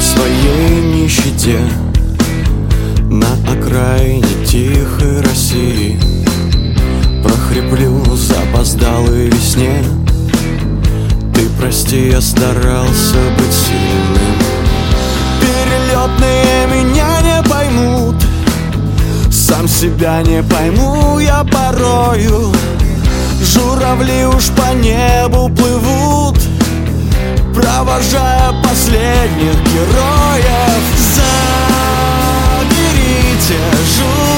До своей нищете На окраине тихой России. Прохреплю запоздалой весне. Ты прости, я старался быть сильным. Перелетные меня не поймут. Сам себя не пойму я порою. Журавли уж по небу плывут Провожая последних героев. Заберите журавли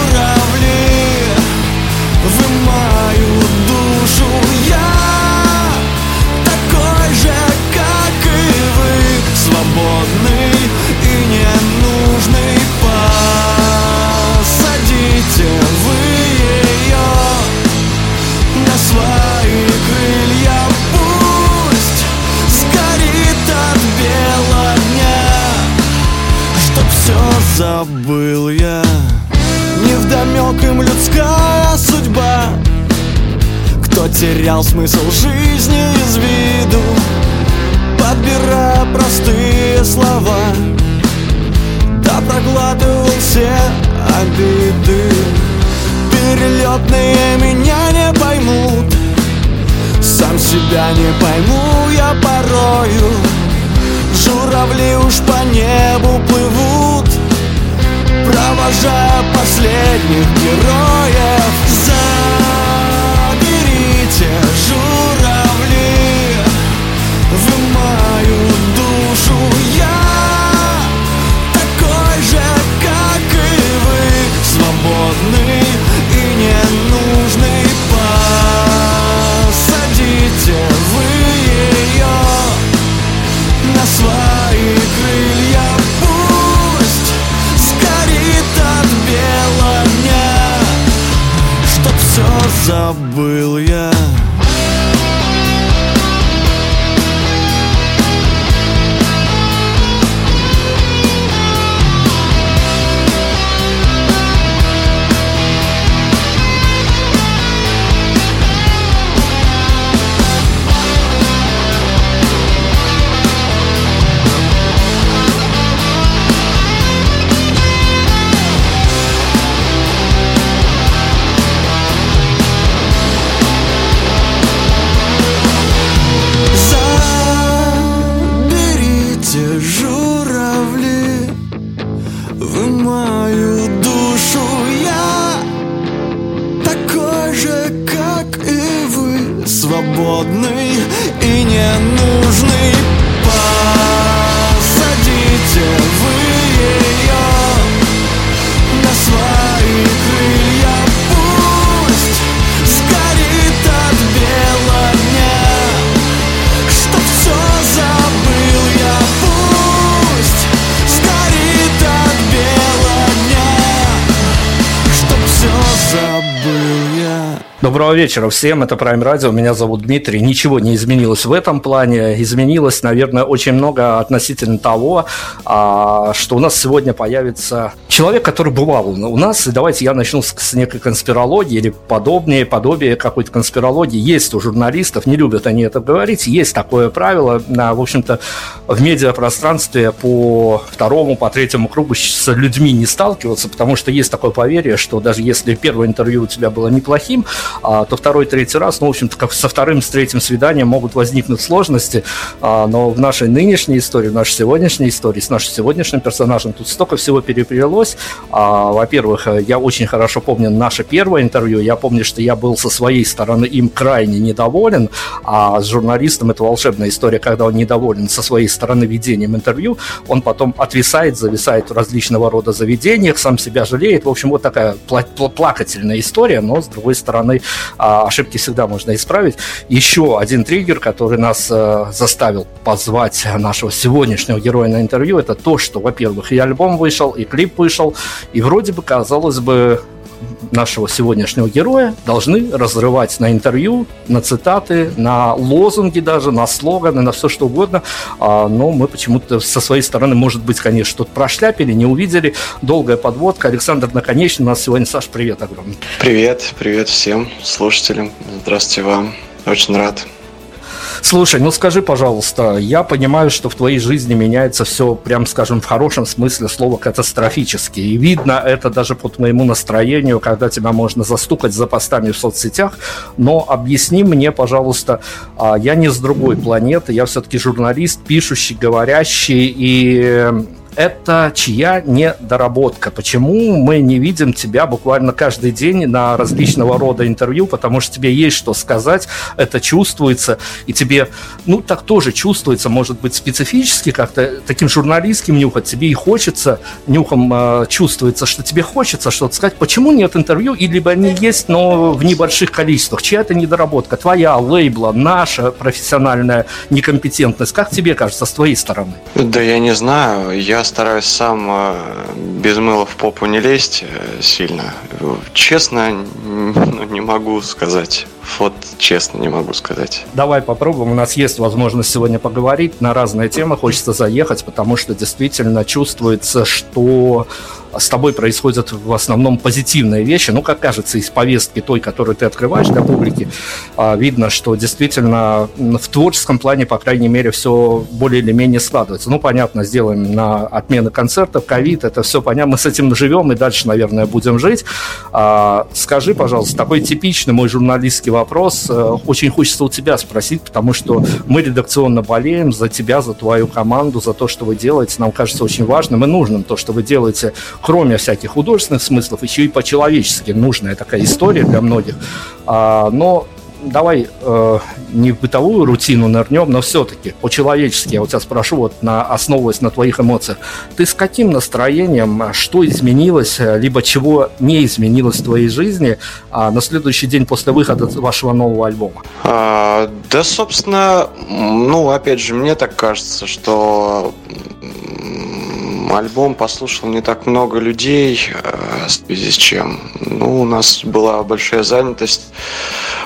забыл я. Невдомек им людская судьба. Кто терял смысл жизни из виду? Подбирая простые слова Да проглатывал все обиды. Перелетные меня не поймут Сам себя не пойму я порою. Журавли уж по небу плывут Провожая последних героев. Заберите журавли Вы мою душу Я такой же, как и вы Свободный и ненужный. Посадите вечера всем, это Prime Radio, меня зовут Дмитрий. Ничего не изменилось в этом плане. Изменилось, наверное, очень много относительно того, а, что у нас сегодня появится человек, который бывал у нас. Давайте я начну с, некой конспирологии или подобнее, подобие какой-то конспирологии. Есть у журналистов, не любят они это говорить, есть такое правило, на, в общем-то, в медиапространстве по второму, по третьему кругу с людьми не сталкиваться, потому что есть такое поверье, что даже если первое интервью у тебя было неплохим, а, то второй, третий раз, ну, в общем-то, как со вторым, с третьим свиданием могут возникнуть сложности, а, но в нашей нынешней истории, в нашей сегодняшней истории, с нашим сегодняшним персонажем тут столько всего переплелось. А, во-первых, я очень хорошо помню наше первое интервью, я помню, что я был со своей стороны им крайне недоволен, а с журналистом это волшебная история, когда он недоволен со своей стороны ведением интервью, он потом отвисает, зависает в различного рода заведениях, сам себя жалеет. В общем, вот такая плакательная история, но, с другой стороны, а, ошибки всегда можно исправить. Еще один триггер, который нас э, заставил позвать нашего сегодняшнего героя на интервью, это то, что, во-первых, и альбом вышел, и клип вышел, и вроде бы, казалось бы, нашего сегодняшнего героя должны разрывать на интервью, на цитаты, на лозунги даже, на слоганы, на все что угодно. А, но мы почему-то со своей стороны, может быть, конечно, что-то прошляпили, не увидели. Долгая подводка. Александр Наконечный у нас сегодня. Саш, привет огромный. Привет, привет всем слушателям. Здравствуйте вам. Очень рад Слушай, ну скажи, пожалуйста, я понимаю, что в твоей жизни меняется все, прям скажем, в хорошем смысле слова катастрофически. И видно это даже по твоему настроению, когда тебя можно застукать за постами в соцсетях. Но объясни мне, пожалуйста, а, я не с другой планеты, я все-таки журналист, пишущий, говорящий, и это чья недоработка? Почему мы не видим тебя буквально каждый день на различного рода интервью, потому что тебе есть что сказать, это чувствуется, и тебе, ну, так тоже чувствуется, может быть, специфически как-то таким журналистским нюхом, тебе и хочется, нюхом э, чувствуется, что тебе хочется что-то сказать. Почему нет интервью, и либо они есть, но в небольших количествах? Чья это недоработка? Твоя, лейбла, наша профессиональная некомпетентность? Как тебе кажется, с твоей стороны? Да я не знаю, я стараюсь сам э, без мыла в попу не лезть э, сильно. Честно, ну, не могу сказать. Вот честно не могу сказать. Давай попробуем. У нас есть возможность сегодня поговорить на разные темы. Хочется заехать, потому что действительно чувствуется, что с тобой происходят в основном позитивные вещи. Ну, как кажется, из повестки той, которую ты открываешь для публики, а, видно, что действительно в творческом плане, по крайней мере, все более или менее складывается. Ну, понятно, сделаем на отмены концертов, ковид, это все понятно. Мы с этим живем и дальше, наверное, будем жить. А, скажи, пожалуйста, такой типичный мой журналистский вопрос. Э, очень хочется у тебя спросить, потому что мы редакционно болеем за тебя, за твою команду, за то, что вы делаете. Нам кажется очень важным и нужным то, что вы делаете кроме всяких художественных смыслов, еще и по-человечески нужная такая история для многих. А, но давай э, не в бытовую рутину нырнем, но все-таки по-человечески, я у тебя спрошу, вот на, основываясь на твоих эмоциях, ты с каким настроением, что изменилось, либо чего не изменилось в твоей жизни а, на следующий день после выхода вашего нового альбома? А, да, собственно, ну, опять же, мне так кажется, что Альбом послушал не так много людей, э, в связи с чем ну, у нас была большая занятость,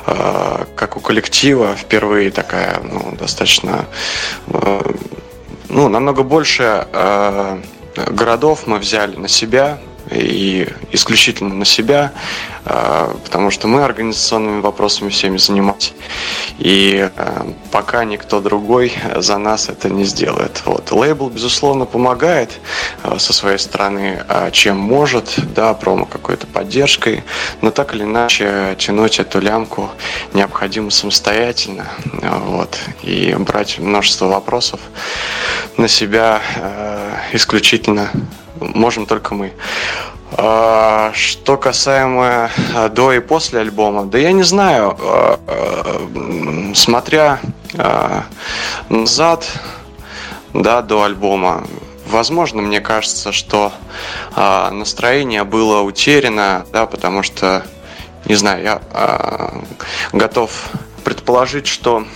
э, как у коллектива, впервые такая ну, достаточно, э, ну, намного больше городов мы взяли на себя, и исключительно на себя, а, потому что мы организационными вопросами всеми занимаемся. И а, пока никто другой за нас это не сделает. Вот. Лейбл, безусловно, помогает а, со своей стороны, чем может, да, промо какой-то поддержкой, но так или иначе тянуть эту лямку необходимо самостоятельно. Вот. И брать множество вопросов на себя исключительно можем только мы. А, что касаемо а, до и после альбома, да я не знаю, а, смотря назад, да, до альбома, возможно, мне кажется, что настроение было утеряно, да, потому что, не знаю, я готов предположить, что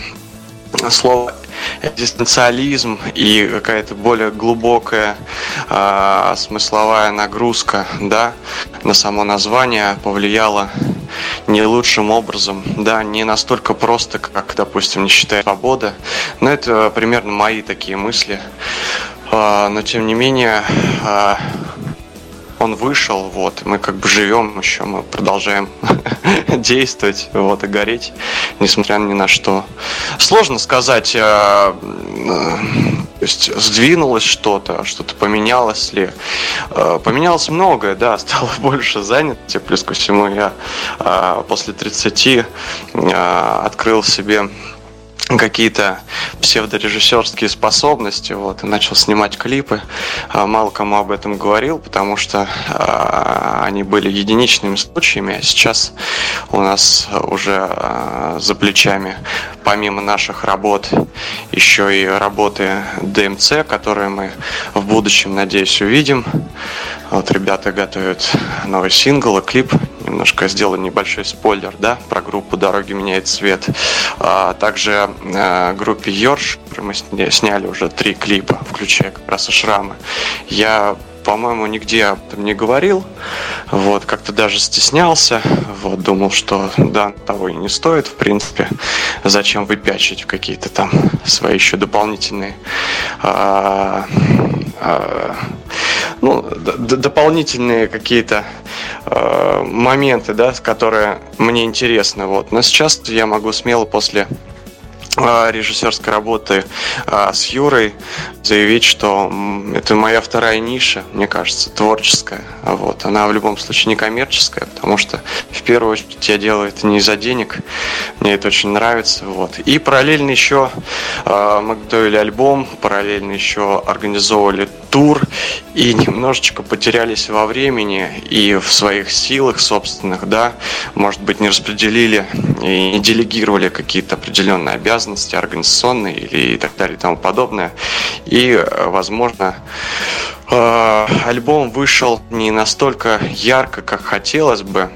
слово экзистенциализм и какая-то более глубокая э, смысловая нагрузка да, на само название повлияла не лучшим образом, да, не настолько просто, как, допустим, не считая свобода. Но это примерно мои такие мысли. Э, но тем не менее, э, он вышел, вот, мы как бы живем еще, мы продолжаем действовать, вот, и гореть, несмотря ни на что. Сложно сказать, э, то есть сдвинулось что-то, что-то поменялось ли. Поменялось многое, да, стало больше занятости. Плюс ко всему я после 30 открыл себе какие-то псевдорежиссерские способности, вот, и начал снимать клипы. А, мало кому об этом говорил, потому что а, они были единичными случаями, а сейчас у нас уже а, за плечами, помимо наших работ, еще и работы ДМЦ, которые мы в будущем, надеюсь, увидим. Вот ребята готовят новый сингл и клип. Немножко сделаю небольшой спойлер, да, про группу «Дороги меняет цвет». А также э, группе Йорш мы сняли уже три клипа, включая как раз и «Шрамы». Я по-моему, нигде об этом не говорил. Вот, как-то даже стеснялся. Вот, думал, что да, того и не стоит, в принципе. Зачем выпячивать какие-то там свои еще дополнительные а, а, ну, дополнительные какие-то э, моменты, да, которые мне интересны. Вот. Но сейчас я могу смело после а, режиссерской работы а, с Юрой заявить, что это моя вторая ниша, мне кажется, творческая. Вот. Она в любом случае не коммерческая, потому что в первую очередь я делаю это не из-за денег, мне это очень нравится. Вот. И параллельно еще а, мы готовили альбом, параллельно еще организовывали тур и немножечко потерялись во времени и в своих силах собственных, да, может быть, не распределили и не делегировали какие-то определенные обязанности организационные или и так далее и тому подобное. И, возможно, э, альбом вышел не настолько ярко, как хотелось бы,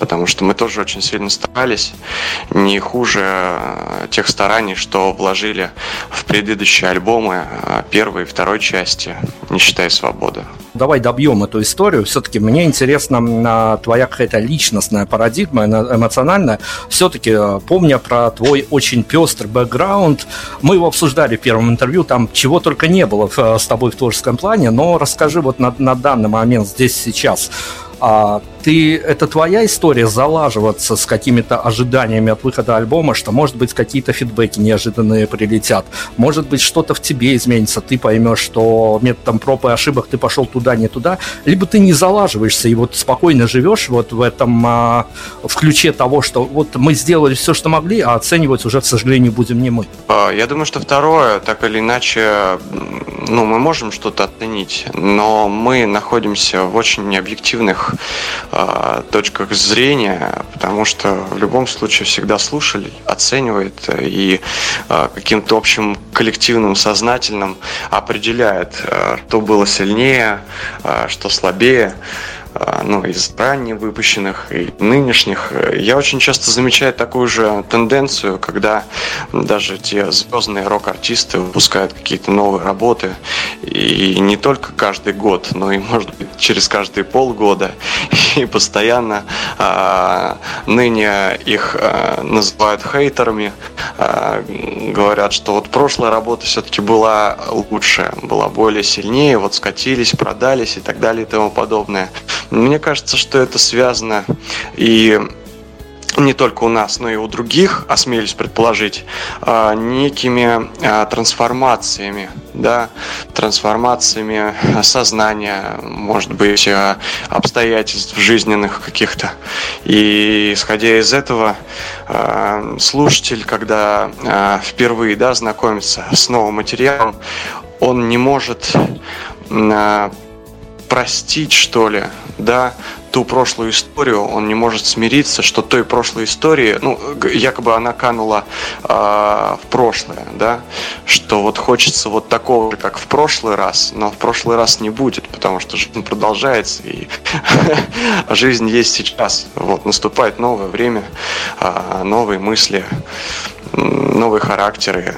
потому что мы тоже очень сильно старались, не хуже э, тех стараний, что вложили в предыдущие альбомы э, первой и второй части, не считая «Свобода». Давай добьем эту историю. Все-таки мне интересна твоя какая-то личностная парадигма, эмоциональная. Все-таки, э, помня про твой очень пестрый бэкграунд, мы его обсуждали в первом интервью, там чего только не было с тобой в творческом плане, но расскажи вот на, на данный момент здесь сейчас а ты, это твоя история залаживаться с какими-то ожиданиями от выхода альбома, что, может быть, какие-то фидбэки неожиданные прилетят, может быть, что-то в тебе изменится, ты поймешь, что методом проб и ошибок ты пошел туда, не туда, либо ты не залаживаешься и вот спокойно живешь вот в этом, а, в ключе того, что вот мы сделали все, что могли, а оценивать уже, к сожалению, будем не мы. А, я думаю, что второе, так или иначе, ну, мы можем что-то оценить, но мы находимся в очень необъективных э, точках зрения, потому что в любом случае всегда слушали, оценивает и э, каким-то общим коллективным сознательным определяет, э, что было сильнее, что слабее. А, ну, из ранее выпущенных и нынешних, я очень часто замечаю такую же тенденцию, когда даже те звездные рок-артисты выпускают какие-то новые работы, и не только каждый год, но и, может быть, через каждые полгода, и постоянно а, ныне их а, называют хейтерами, а, говорят, что вот прошлая работа все-таки была лучше, была более сильнее, вот скатились, продались и так далее и тому подобное. Мне кажется, что это связано и не только у нас, но и у других, осмелюсь предположить, а, некими а, трансформациями, да, трансформациями сознания, может быть, а, обстоятельств жизненных каких-то. И исходя из этого, слушатель, когда впервые, да, знакомится с новым материалом, он не может простить, что ли, да, ту прошлую историю, он не может смириться, что той прошлой истории, ну, якобы она канула э, в прошлое, да, что вот хочется вот такого же, как в прошлый раз, но в прошлый раз не будет, потому что жизнь продолжается, и жизнь есть сейчас. Вот, наступает новое время, э, новые мысли, новые характеры,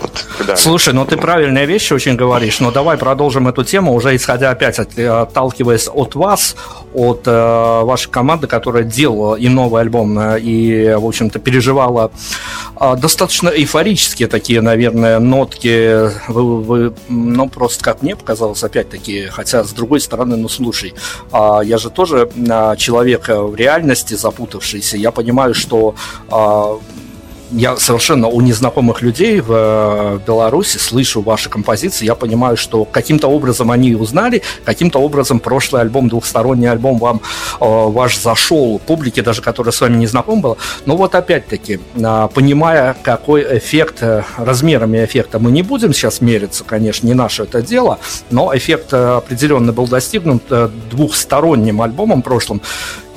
вот, да. Слушай, ну ты правильные вещи очень говоришь, но давай продолжим эту тему, уже исходя опять, от, отталкиваясь от вас, от э, вашей команды, которая делала и новый альбом, э, и, в общем-то, переживала э, достаточно эйфорические такие, наверное, нотки. Вы, вы, ну, просто как мне показалось, опять-таки, хотя, с другой стороны, ну, слушай, э, я же тоже э, человек в реальности запутавшийся, я понимаю, что э, я совершенно у незнакомых людей в э, Беларуси слышу ваши композиции, я понимаю, что каким-то образом они узнали, каким-то образом прошлый альбом, двухсторонний альбом вам э, ваш зашел, публике даже, которая с вами не знакома была. Но вот опять-таки, э, понимая, какой эффект, э, размерами эффекта мы не будем сейчас мериться, конечно, не наше это дело, но эффект определенно был достигнут двухсторонним альбомом прошлым,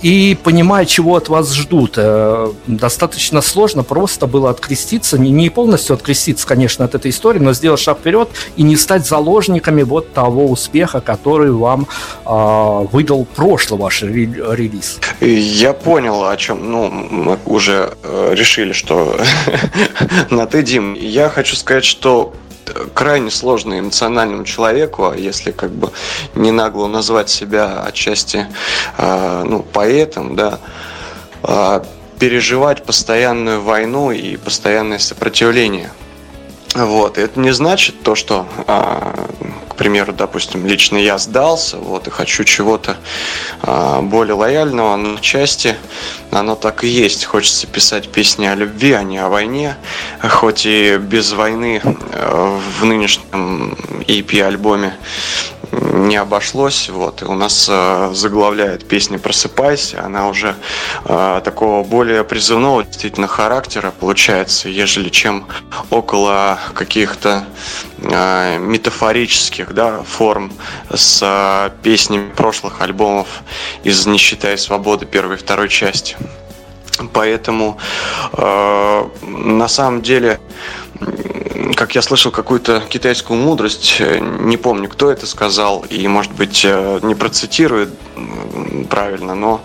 и понимая, чего от вас ждут. Э, достаточно сложно просто было откреститься, не полностью откреститься, конечно, от этой истории, но сделать шаг вперед и не стать заложниками вот того успеха, который вам э, выдал прошлый ваш релиз. Я понял, о чем, ну, мы уже э, решили, что на ты, Дим. Я хочу сказать, что крайне сложно эмоциональному человеку, а если как бы не нагло назвать себя отчасти э, ну, поэтом, да, э, переживать постоянную войну и постоянное сопротивление. Вот. И это не значит то, что э, примеру, допустим, лично я сдался, вот, и хочу чего-то э, более лояльного, но части оно так и есть. Хочется писать песни о любви, а не о войне. Хоть и без войны э, в нынешнем EP-альбоме не обошлось. Вот, и у нас э, заглавляет песня «Просыпайся». Она уже э, такого более призывного действительно характера получается, ежели чем около каких-то э, метафорических да, форм с песнями прошлых альбомов из «Не считай свободы» первой и второй части. Поэтому э, на самом деле как я слышал какую-то китайскую мудрость, э, не помню, кто это сказал, и, может быть, э, не процитирую правильно, но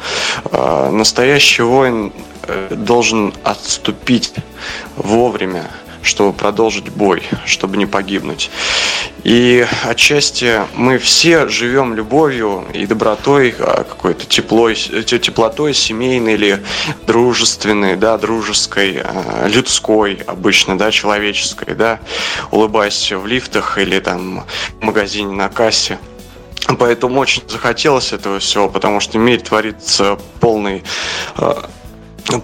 э, настоящий воин должен отступить вовремя, чтобы продолжить бой, чтобы не погибнуть. И отчасти мы все живем любовью и добротой, а, какой-то теплой, теплотой семейной или дружественной, да, дружеской, а, людской обычно, да, человеческой, да, улыбаясь в лифтах или там в магазине на кассе. Поэтому очень захотелось этого всего, потому что в мире творится полный а,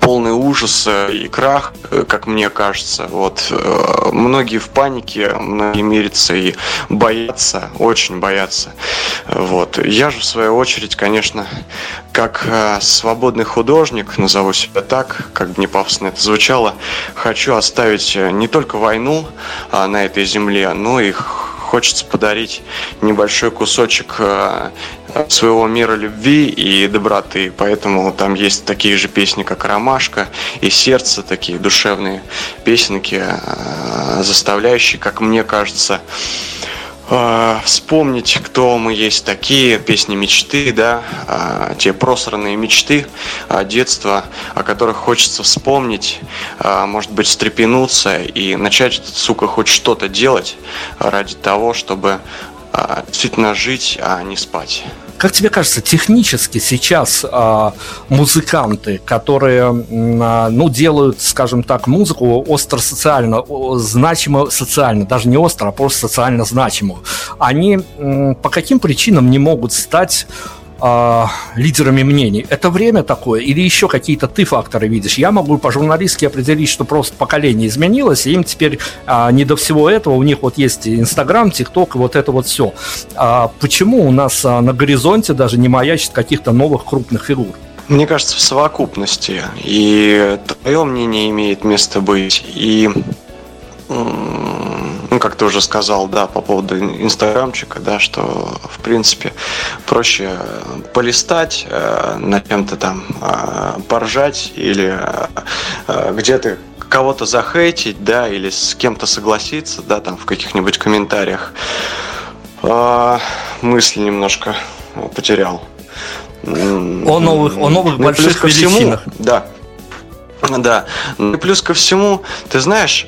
полный ужас и крах, э, как мне кажется. Вот э, многие в панике, многие мирятся и боятся, очень боятся. Вот. Я же, в свою очередь, конечно, как э, свободный художник, назову себя так, как бы не пафосно это звучало, хочу оставить не только войну а, на этой земле, но и хочется подарить небольшой кусочек э, своего мира любви и доброты. Поэтому там есть такие же песни, как «Ромашка» и «Сердце», такие душевные песенки, э, заставляющие, как мне кажется, э, вспомнить, кто мы есть такие, песни мечты, да, э, те просранные мечты э, детства, о которых хочется вспомнить, э, может быть, встрепенуться и начать, сука, хоть что-то делать ради того, чтобы э, действительно жить, а не спать. Как тебе кажется, технически сейчас а, музыканты, которые а, ну, делают, скажем так, музыку остро социально, значимо социально, даже не остро, а просто социально значимую, они м, по каким причинам не могут стать э, лидерами мнений. Это время такое или еще какие-то ты факторы видишь? Я могу по-журналистски определить, что просто поколение изменилось, и им теперь э, не до всего этого, у них вот есть Инстаграм, ТикТок, вот это вот все. А почему у нас э, на горизонте даже не маячит каких-то новых крупных фигур? Мне кажется, в совокупности. И твое мнение имеет место быть, и ну, как ты уже сказал, да, по поводу инстаграмчика, да, что, в принципе, проще полистать, э, на чем-то там э, поржать или э, где-то кого-то захейтить, да, или с кем-то согласиться, да, там в каких-нибудь комментариях. Э, мысли немножко потерял. О новых, о новых ну, больших величинах. Всему, да, да. Ну и плюс ко всему, ты знаешь,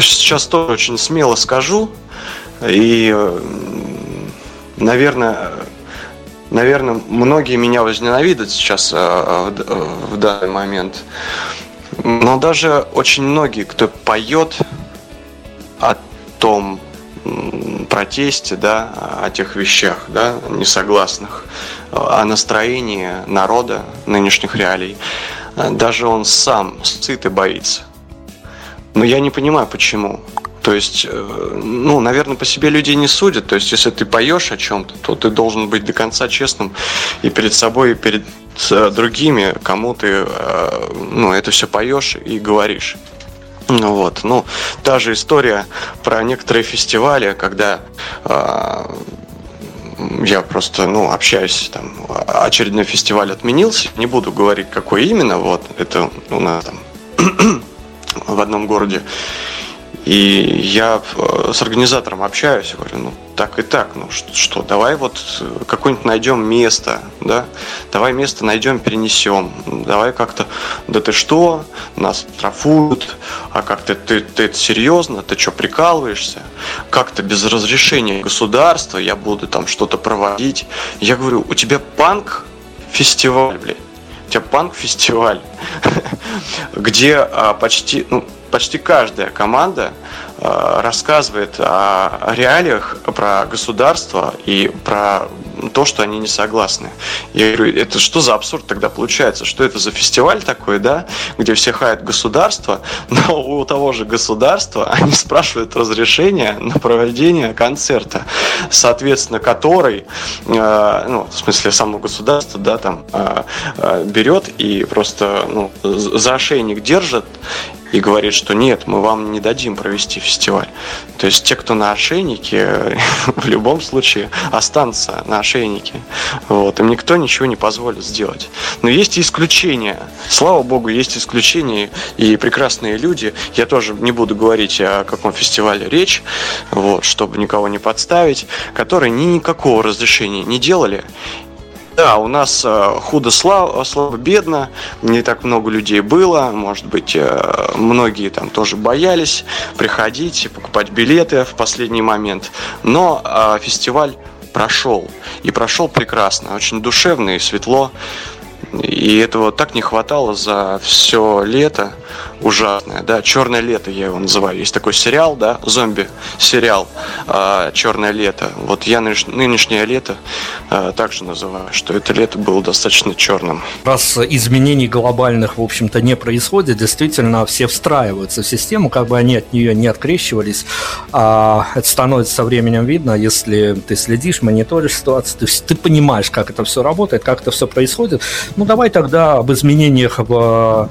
сейчас тоже очень смело скажу. И, наверное, наверное, многие меня возненавидят сейчас э, в данный момент. Но даже очень многие, кто поет о том протесте, да, о тех вещах, да, несогласных, о настроении народа нынешних реалий, даже он сам сыт и боится. Но я не понимаю, почему. То есть, э, ну, наверное, по себе людей не судят. То есть, если ты поешь о чем-то, то ты должен быть до конца честным и перед собой, и перед э, другими, кому ты, э, ну, это все поешь и говоришь. Ну вот, ну, та же история про некоторые фестивали, когда я просто, ну, общаюсь, там, очередной фестиваль отменился, не буду говорить, какой именно, вот, это у нас там в одном городе. И я э, с организатором общаюсь, говорю, ну так и так, ну что, давай вот э, какое-нибудь найдем место, да, давай место найдем, перенесем, давай как-то, да ты что, нас штрафуют, а как ты, ты, ты это серьезно, ты что, прикалываешься, как-то без разрешения государства я буду там что-то проводить. Я говорю, у тебя панк фестиваль, блядь, у тебя панк-фестиваль, где а, почти, ну, почти каждая команда рассказывает о реалиях про государство и про то, что они не согласны. Я говорю, это что за абсурд тогда получается? Что это за фестиваль такой, да, где все хаят государство, но у того же государства они спрашивают разрешение на проведение концерта, соответственно, который, э, ну, в смысле, само государство, да, там э, э, берет и просто ну, за ошейник держит и говорит, что нет, мы вам не дадим провести фестиваль. То есть те, кто на ошейнике, в любом случае останутся на ошейнике. Вот. Им никто ничего не позволит сделать. Но есть исключения. Слава богу, есть исключения и прекрасные люди. Я тоже не буду говорить о каком фестивале речь, вот, чтобы никого не подставить, которые ни никакого разрешения не делали да, у нас э, худо слабо, слабо бедно, не так много людей было, может быть, э, многие там тоже боялись приходить и покупать билеты в последний момент. Но э, фестиваль прошел. И прошел прекрасно, очень душевно и светло. И этого так не хватало за все лето ужасное, да, «Черное лето» я его называю. Есть такой сериал, да, зомби-сериал э, «Черное лето». Вот я нынешнее лето э, также называю, что это лето было достаточно черным. Раз изменений глобальных, в общем-то, не происходит, действительно все встраиваются в систему, как бы они от нее не открещивались. А это становится со временем видно, если ты следишь, мониторишь ситуацию, ты, ты понимаешь, как это все работает, как это все происходит. Ну, давай тогда об изменениях в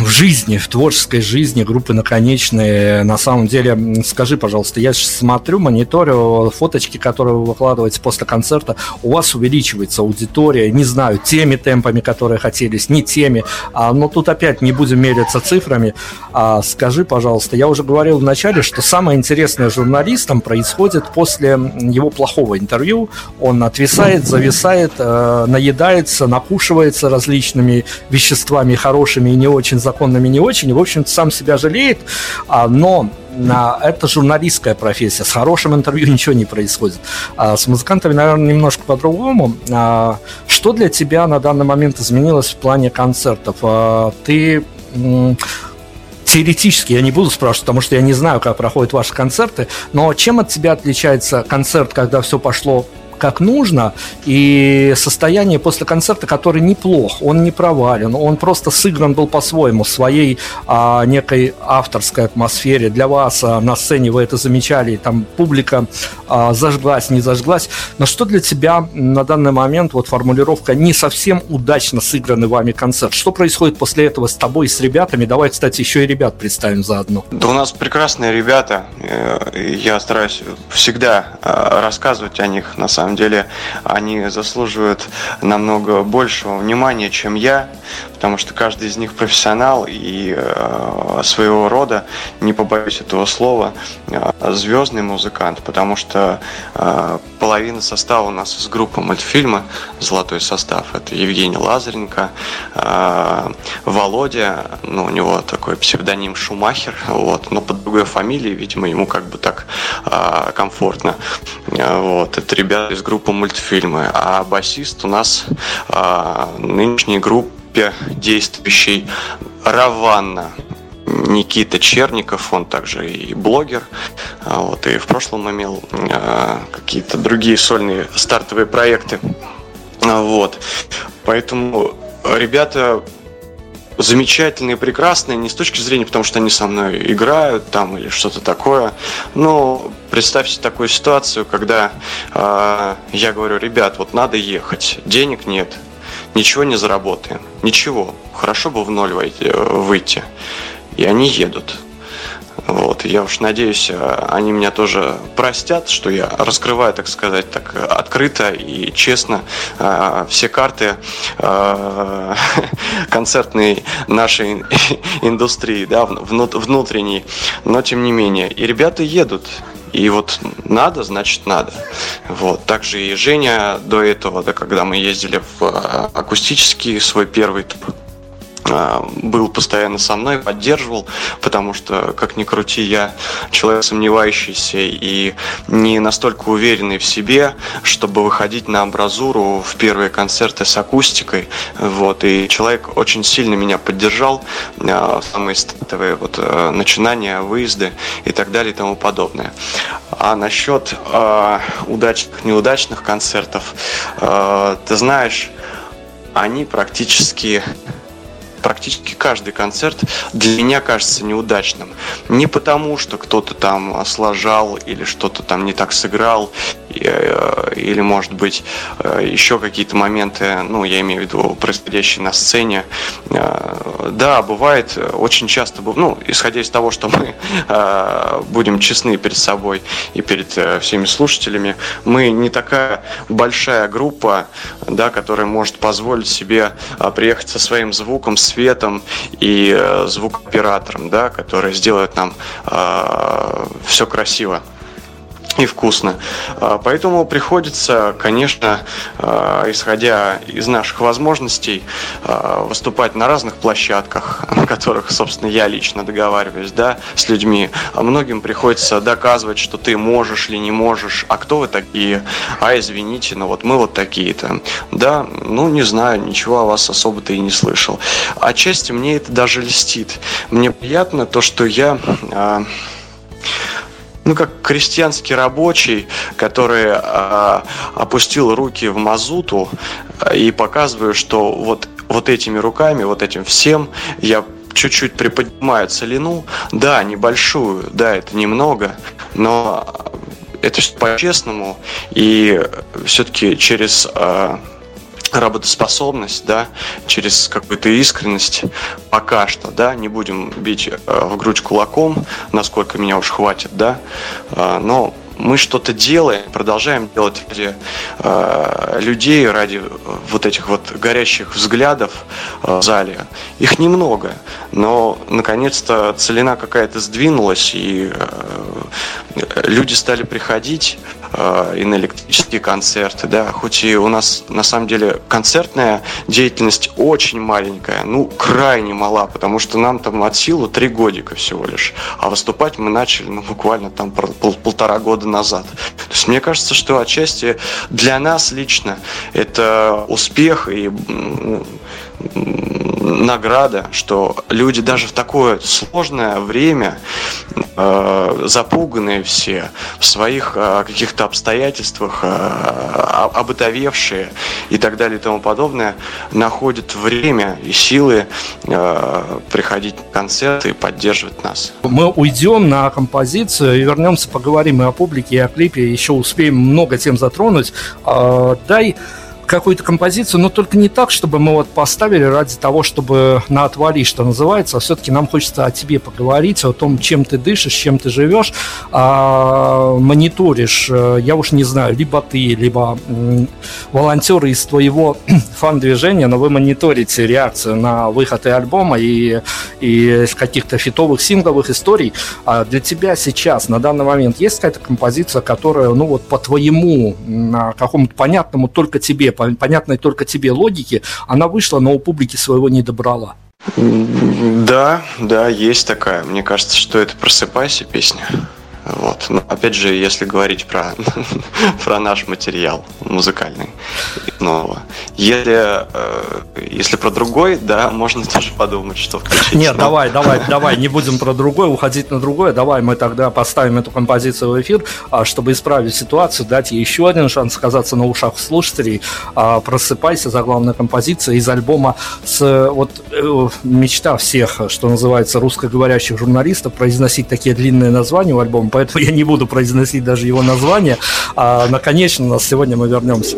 в жизни, в творческой жизни группы Наконечные, на самом деле, скажи, пожалуйста, я смотрю, мониторю фоточки, которые вы выкладываете после концерта, у вас увеличивается аудитория, не знаю, теми темпами, которые хотелись, не теми, а, но тут опять не будем мериться цифрами. А, скажи, пожалуйста, я уже говорил в начале, что самое интересное журналистам происходит после его плохого интервью, он отвисает, зависает, э, наедается, накушивается различными веществами хорошими и не очень законными, не очень, в общем сам себя жалеет, а, но а, это журналистская профессия. С хорошим интервью ничего не происходит. А с музыкантами, наверное, немножко по-другому. Что для тебя на данный момент изменилось в плане концертов? Ты теоретически я не буду спрашивать, потому что я не знаю, как проходят ваши концерты, но чем от тебя отличается концерт, когда все пошло как нужно, и состояние после концерта, который неплох, он не провален, он просто сыгран был по-своему, в своей а, некой авторской атмосфере. Для вас а, на сцене вы это замечали, там публика а, зажглась, не зажглась. Но что для тебя на данный момент, вот формулировка не совсем удачно сыгранный вами концерт? Что происходит после этого с тобой и с ребятами? Давай, кстати, еще и ребят представим заодно. Да у нас прекрасные ребята. Э, я стараюсь всегда э, рассказывать о них на самом самом деле они заслуживают намного большего внимания, чем я, потому что каждый из них профессионал и э, своего рода, не побоюсь этого слова, э, звездный музыкант, потому что э, половина состава у нас из группы мультфильма «Золотой состав». Это Евгений Лазаренко, э, Володя, ну, у него такой псевдоним Шумахер, вот, но под другой фамилией, видимо, ему как бы так э, комфортно. Э, вот, это ребята из группы мультфильмы, а басист у нас э, нынешней группе действующей Раванна. Никита Черников, он также и блогер, а вот, и в прошлом имел э, какие-то другие сольные стартовые проекты. А вот. Поэтому ребята замечательные, прекрасные, не с точки зрения, потому что они со мной играют там или что-то такое. Но представьте такую ситуацию, когда э, я говорю, ребят, вот надо ехать, денег нет, ничего не заработаем, ничего, хорошо бы в ноль войти, выйти. И они едут. Вот, я уж надеюсь, э, они меня тоже простят, что я раскрываю, так сказать, так открыто и честно э, все карты э, концертной нашей индустрии, да, внутренней, но тем не менее. И ребята едут, и вот надо, значит надо. Вот. Также и Женя до этого, да, когда мы ездили в акустический свой первый тур, был постоянно со мной, поддерживал, потому что, как ни крути, я человек сомневающийся и не настолько уверенный в себе, чтобы выходить на амбразуру в первые концерты с акустикой. Вот, и человек очень сильно меня поддержал а, самые стартовые вот, э, начинания, выезды и так далее и тому подобное. А насчет э, удачных, неудачных концертов, э, ты знаешь, они практически практически каждый концерт для меня кажется неудачным. Не потому, что кто-то там сложал или что-то там не так сыграл, э, или, может быть, э, еще какие-то моменты, ну, я имею в виду происходящие на сцене. Э, да, бывает, очень часто, ну, исходя из того, что мы будем честны перед собой и перед всеми слушателями, мы не такая большая группа, да, которая может позволить себе приехать со своим звуком, светом и э, звукооператором, да, которые сделают нам э, все красиво и вкусно. А, поэтому приходится, конечно, а, исходя из наших возможностей, а, выступать на разных площадках, на которых, собственно, я лично договариваюсь да, с людьми. Многим приходится доказывать, что ты можешь или не можешь, а кто вы такие, а извините, но вот мы вот такие-то. Да, ну не знаю, ничего о вас особо-то и не слышал. Отчасти мне это даже льстит. Мне приятно то, что я ну, как крестьянский рабочий, который э, опустил руки в мазуту а, и показываю, что вот, вот этими руками, вот этим всем я чуть-чуть приподнимаю целину. Да, небольшую, да, это немного, но это по-честному. И все-таки через... Э, работоспособность, да, через какую-то искренность пока что, да, не будем бить э, в грудь кулаком, насколько меня уж хватит, да, э, но мы что-то делаем, продолжаем делать ради э, людей, ради вот этих вот горящих взглядов э, в зале. Их немного, но наконец-то целина какая-то сдвинулась, и э, люди стали приходить и на электрические концерты, да, хоть и у нас на самом деле концертная деятельность очень маленькая, ну, крайне мала, потому что нам там от силы три годика всего лишь, а выступать мы начали, ну, буквально там пол полтора года назад. То есть мне кажется, что отчасти для нас лично это успех и награда, что люди даже в такое сложное время, э, запуганные все, в своих э, каких-то обстоятельствах, э, обытовевшие и так далее и тому подобное, находят время и силы э, приходить на концерты и поддерживать нас. Мы уйдем на композицию и вернемся, поговорим и о публике, и о клипе, еще успеем много тем затронуть. Э, дай какую-то композицию, но только не так, чтобы мы вот поставили ради того, чтобы на отвали, что называется, а все-таки нам хочется о тебе поговорить, о том, чем ты дышишь, чем ты живешь, а, мониторишь, э, я уж не знаю, либо ты, либо волонтеры из твоего фан-движения, но вы мониторите реакцию на выход и альбома, и, и каких-то фитовых сингловых историй. А для тебя сейчас, на данный момент, есть какая-то композиция, которая, ну вот по твоему, какому-то понятному только тебе понятной только тебе логике, она вышла, но у публики своего не добрала. Да, да, есть такая. Мне кажется, что это «Просыпайся» песня. Вот. Но опять же, если говорить про, про наш материал музыкальный снова. Если, э, если про другой, да, можно тоже подумать, что включить. Нет, но... давай, давай, давай, не будем про другой, уходить на другое. Давай мы тогда поставим эту композицию в эфир, а, чтобы исправить ситуацию, дать ей еще один шанс оказаться на ушах слушателей. А, Просыпайся, заглавная композиция из альбома с вот э, мечта всех, что называется, русскоговорящих журналистов, произносить такие длинные названия у альбома, поэтому я не буду произносить даже его название. А, наконечно, нас сегодня мы вернемся.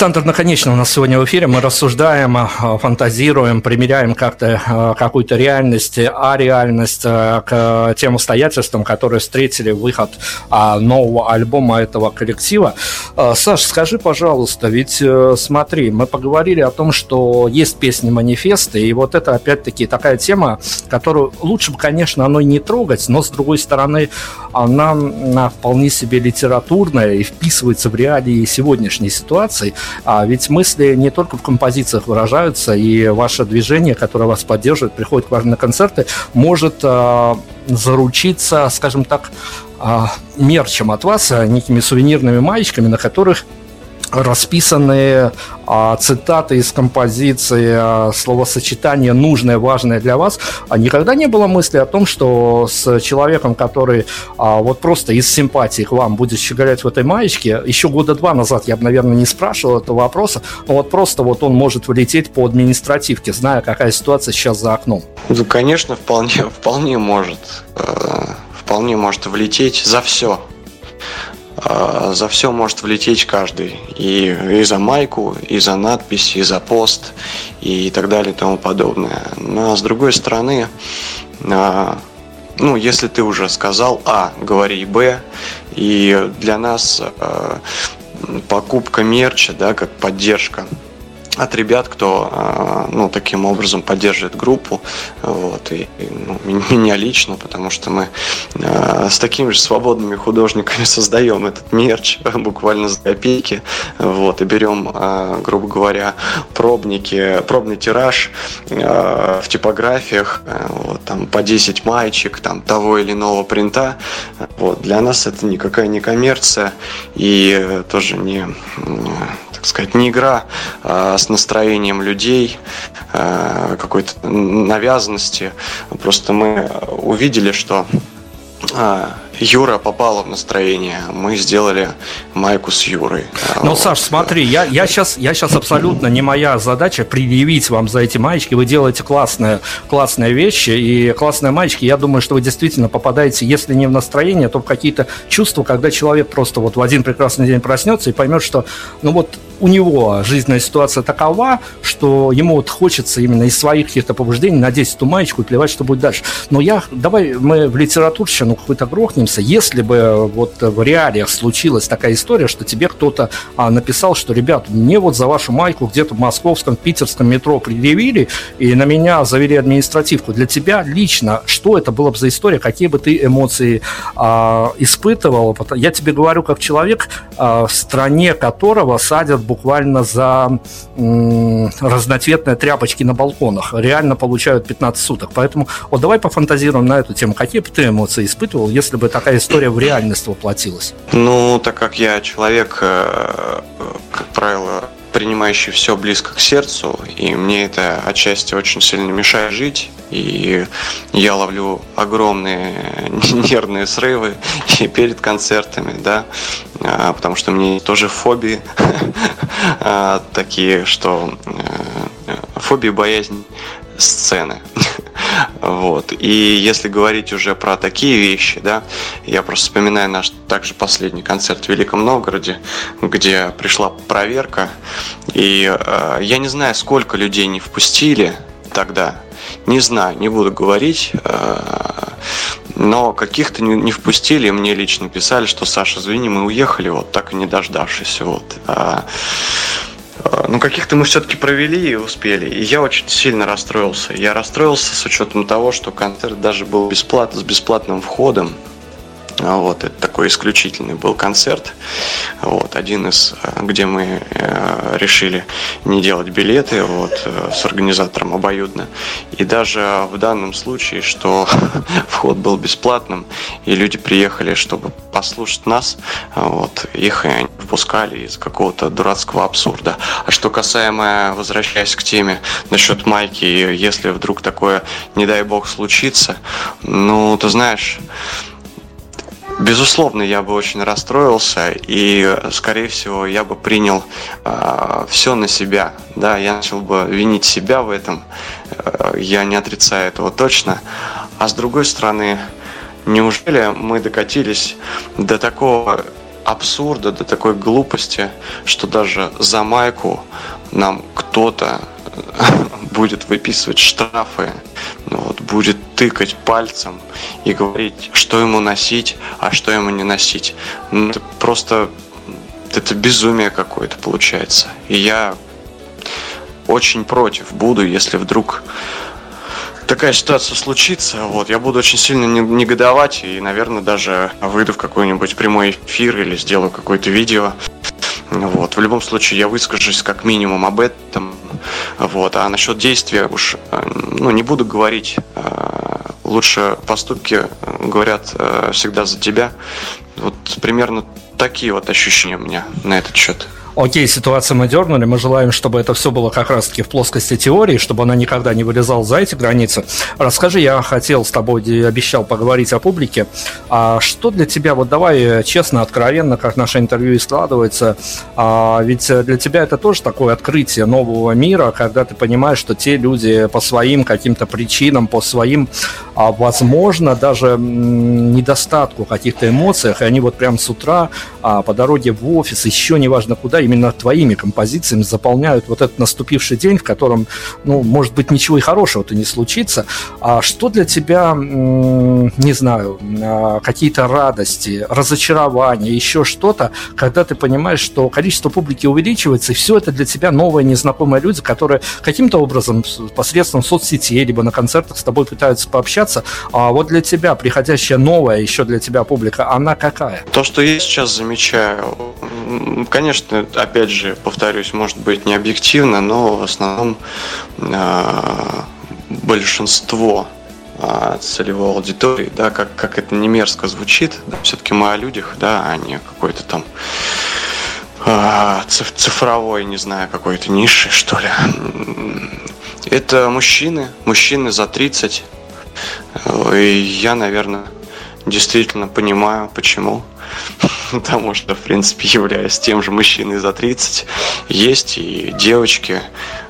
Александр Наконечно у нас сегодня в эфире. Мы рассуждаем, а, фантазируем, примеряем как-то а, какую-то реальность, а реальность а, к тем обстоятельствам, которые встретили выход нового альбома этого коллектива. Саш, скажи, пожалуйста, ведь э, смотри, мы поговорили о том, что есть песни-манифесты, и вот это опять-таки такая тема, которую лучше бы, конечно, оно и не трогать, но с другой стороны, она, она вполне себе литературная и вписывается в реалии сегодняшней ситуации. А ведь мысли не только в композициях выражаются, и ваше движение, которое вас поддерживает, приходит к вам на концерты, может э, заручиться, скажем так, э, мерчем от вас, некими сувенирными маечками, на которых расписанные а, цитаты из композиции, а, словосочетание нужное, важное для вас, а никогда не было мысли о том, что с человеком, который а, вот просто из симпатии к вам будет щеголять в этой маечке, еще года два назад я бы, наверное, не спрашивал этого вопроса, но вот просто вот он может влететь по административке, зная, какая ситуация сейчас за окном. Ну, конечно, вполне, вполне может. Э, вполне может влететь за все за все может влететь каждый. И, и за майку, и за надпись, и за пост, и так далее и тому подобное. Но с другой стороны, э, ну, если ты уже сказал А, говори Б, и для нас э, покупка мерча, да, как поддержка от ребят, кто а, ну, таким образом поддерживает группу, вот, и, и ну, меня лично, потому что мы а, с такими же свободными художниками создаем этот мерч буквально за копейки, вот, и берем, а, грубо говоря, пробники, пробный тираж в типографиях, вот, там по 10 маечек, там того или иного принта, вот, для нас это никакая не коммерция и тоже не так сказать, не игра а с настроением людей, а, какой-то навязанности. Просто мы увидели, что а, Юра попала в настроение. Мы сделали майку с Юрой. Ну, Саш, смотри, я, я, сейчас, я сейчас абсолютно не моя задача предъявить вам за эти маечки. Вы делаете классные, классные вещи и классные маечки. Я думаю, что вы действительно попадаете, если не в настроение, то в какие-то чувства, когда человек просто вот в один прекрасный день проснется и поймет, что ну вот у него жизненная ситуация такова, что ему вот хочется именно из своих каких-то побуждений надеть эту маечку и плевать, что будет дальше. Но я, давай мы в литературщину какой-то грохнемся. Если бы вот в реалиях случилась такая история, что тебе кто-то а, написал, что, ребят, мне вот за вашу майку где-то в московском, питерском метро предъявили, и на меня завели административку. Для тебя лично, что это было бы за история, какие бы ты эмоции а, испытывал? Я тебе говорю, как человек, а, в стране которого садят буквально за м, разноцветные тряпочки на балконах. Реально получают 15 суток. Поэтому вот давай пофантазируем на эту тему. Какие бы ты эмоции испытывал, если бы такая история в реальность воплотилась? Ну, так как я человек, э, как правило, принимающий все близко к сердцу, и мне это отчасти очень сильно мешает жить, и я ловлю огромные нервные срывы и перед концертами, да, а, потому что мне тоже фобии а, такие, что э, фобии, боязнь сцены. Вот. И если говорить уже про такие вещи, да, я просто вспоминаю наш также последний концерт в Великом Новгороде, где пришла проверка, и э, я не знаю, сколько людей не впустили тогда, не знаю, не буду говорить, э, но каких-то не, не впустили, мне лично писали, что Саша, извини, мы уехали, вот так и не дождавшись, вот. А, ну, каких-то мы все-таки провели и успели. И я очень сильно расстроился. Я расстроился с учетом того, что концерт даже был бесплат, с бесплатным входом. А вот, это такой исключительный был концерт. Вот, один из, э, где мы э, решили не делать билеты вот, э, с организатором обоюдно. И даже в данном случае, что вход был бесплатным, и люди приехали, чтобы послушать нас, вот, их не впускали из какого-то дурацкого абсурда. А что касаемо, возвращаясь к теме насчет майки, если вдруг такое, не дай бог, случится, ну, ты знаешь, Безусловно, я бы очень расстроился, и, скорее всего, я бы принял э, а, все на себя. Да, я начал бы винить себя в этом. Э, я не отрицаю этого точно. А с другой стороны, неужели мы докатились до такого абсурда, до такой глупости, что даже за майку нам кто-то будет выписывать штрафы, ну, вот, будет тыкать пальцем и говорить, что ему носить, а что ему не носить. Ну, это просто это безумие какое-то получается. И я очень против буду, если вдруг такая ситуация случится, вот, я буду очень сильно негодовать и, наверное, даже выйду в какой-нибудь прямой эфир или сделаю какое-то видео. Вот. В любом случае, я выскажусь как минимум об этом. Вот. А насчет действия уж э, ну, не буду говорить. Э, лучше поступки э, говорят всегда за тебя. Вот примерно такие вот ощущения у меня на этот счет. Окей, ситуацию мы дернули, мы желаем, чтобы это все было как раз-таки в плоскости теории, чтобы она никогда не вылезала за эти границы. Расскажи, я хотел с тобой, обещал поговорить о публике. А что для тебя, вот давай честно, откровенно, как наше интервью и складывается, а ведь для тебя это тоже такое открытие нового мира, когда ты понимаешь, что те люди по своим каким-то причинам, по своим, а, возможно, даже недостатку каких-то эмоциях, и они вот прям с утра а, по дороге в офис, еще неважно куда, именно твоими композициями заполняют вот этот наступивший день, в котором, ну, может быть, ничего и хорошего-то не случится. А что для тебя, не знаю, а, какие-то радости, разочарования, еще что-то, когда ты понимаешь, что количество публики увеличивается, и все это для тебя новые незнакомые люди, которые каким-то образом посредством соцсетей, либо на концертах с тобой пытаются пообщаться, а вот для тебя приходящая новая еще для тебя публика, она какая? То, что я сейчас замечаю, конечно, опять же, повторюсь, может быть не объективно, но в основном э, большинство э, целевой аудитории, да, как, как это не мерзко звучит, да, все-таки мы о людях, да, а не какой-то там э, цифровой, не знаю, какой-то ниши, что ли. Это мужчины, мужчины за 30. И я, наверное, действительно понимаю, почему. потому что, в принципе, являюсь тем же мужчиной за 30. Есть и девочки,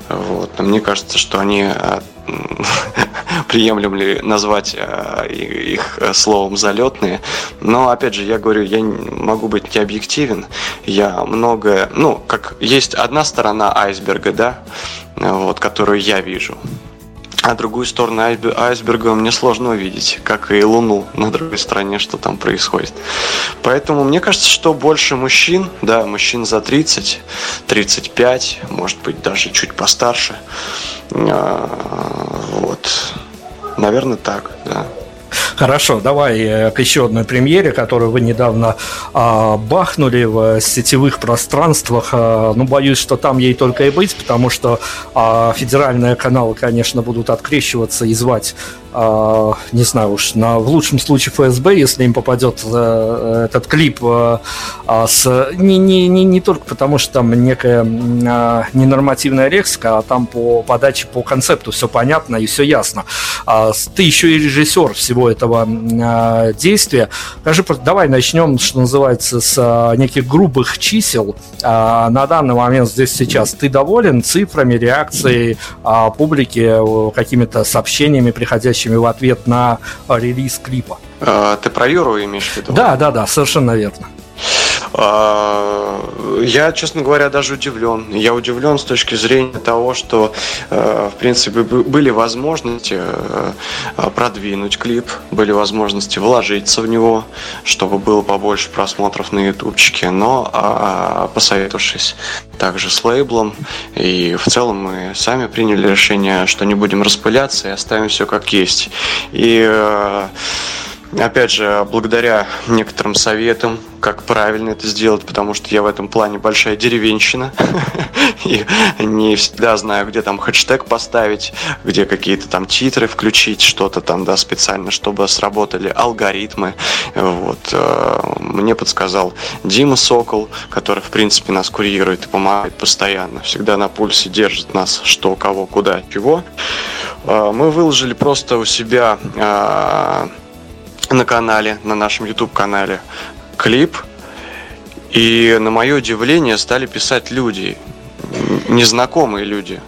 вот. Мне кажется, что они а, приемлем ли назвать а, их словом залетные. Но опять же, я говорю, я могу быть не объективен. Я многое, ну, как есть одна сторона айсберга, да, вот, которую я вижу. А другую сторону айсберга мне сложно увидеть, как и Луну на другой стороне, что там происходит. Поэтому мне кажется, что больше мужчин, да, мужчин за 30, 35, может быть, даже чуть постарше. А, вот. Наверное, так, да. Хорошо, давай э, к еще одной премьере, которую вы недавно а, бахнули в сетевых пространствах. А, ну, боюсь, что там ей только и быть, потому что а, федеральные каналы, конечно, будут открещиваться и звать а, не знаю уж, на, в лучшем случае ФСБ, если им попадет э, этот клип э, а, с не, не, не, не только потому, что там некая э, ненормативная лексика, а там по подаче, по концепту все понятно и все ясно. А, ты еще и режиссер всего этого э, действия. Скажи, давай начнем, что называется, с э, неких грубых чисел. Э, на данный момент здесь сейчас ты доволен цифрами, реакцией э, публики, какими-то сообщениями приходящими приходящими в ответ на релиз клипа. А, ты про Юру имеешь в виду? Да, да, да, совершенно верно. А, я, честно говоря, даже удивлен. Я удивлен с точки зрения того, что, э, в принципе, были возможности э, продвинуть клип, были возможности вложиться в него, чтобы было побольше просмотров на ютубчике, но а, посоветовавшись также с лейблом, и в целом мы сами приняли решение, что не будем распыляться и оставим все как есть. И э, Опять же, благодаря некоторым советам, как правильно это сделать, потому что я в этом плане большая деревенщина. И не всегда знаю, где там хэштег поставить, где какие-то там титры включить, что-то там, да, специально, чтобы сработали алгоритмы. Вот. Э, мне подсказал Дима Сокол, который, в принципе, нас курирует и помогает постоянно. Всегда на пульсе держит нас, что, кого, куда, чего. Э, мы выложили просто у себя э, на канале, на нашем YouTube-канале клип. И на мое удивление стали писать люди, незнакомые люди.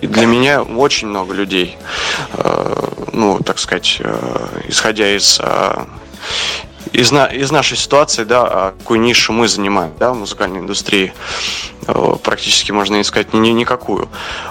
И для меня очень много людей, э, ну, так сказать, э, исходя из э, из, на, из нашей ситуации, да, а какую нишу мы занимаем, да, в музыкальной индустрии, практически можно сказать ни, никакую.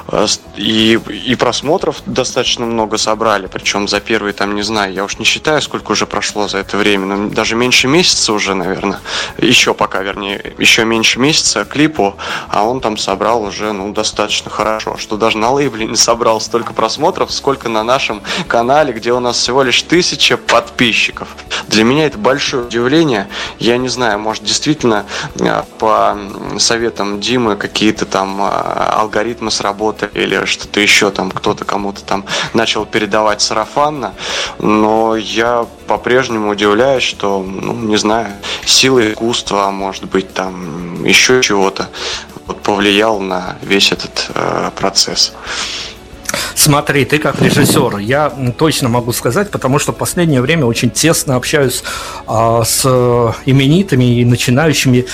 Э, и, и просмотров достаточно много собрали, причем за первые, там, не знаю, я уж не считаю, сколько уже прошло за это время, но даже меньше месяца уже, наверное, еще пока, вернее, еще меньше месяца клипу, а он там собрал уже, ну, достаточно хорошо, что даже на лейбле не собрал столько просмотров, сколько на нашем канале, где у нас всего лишь тысяча подписчиков. Для меня это большое удивление. Я не знаю, может, действительно, э, по советам Димы какие-то там а, алгоритмы сработали или что-то еще там, кто-то кому-то там начал передавать сарафанно, но я по-прежнему удивляюсь, что, ну, не знаю, сила искусства, может быть, там еще чего-то вот повлиял на весь этот э, процесс. Смотри, ты как режиссер, я точно могу сказать, потому что в последнее время очень тесно общаюсь а, с именитыми и начинающими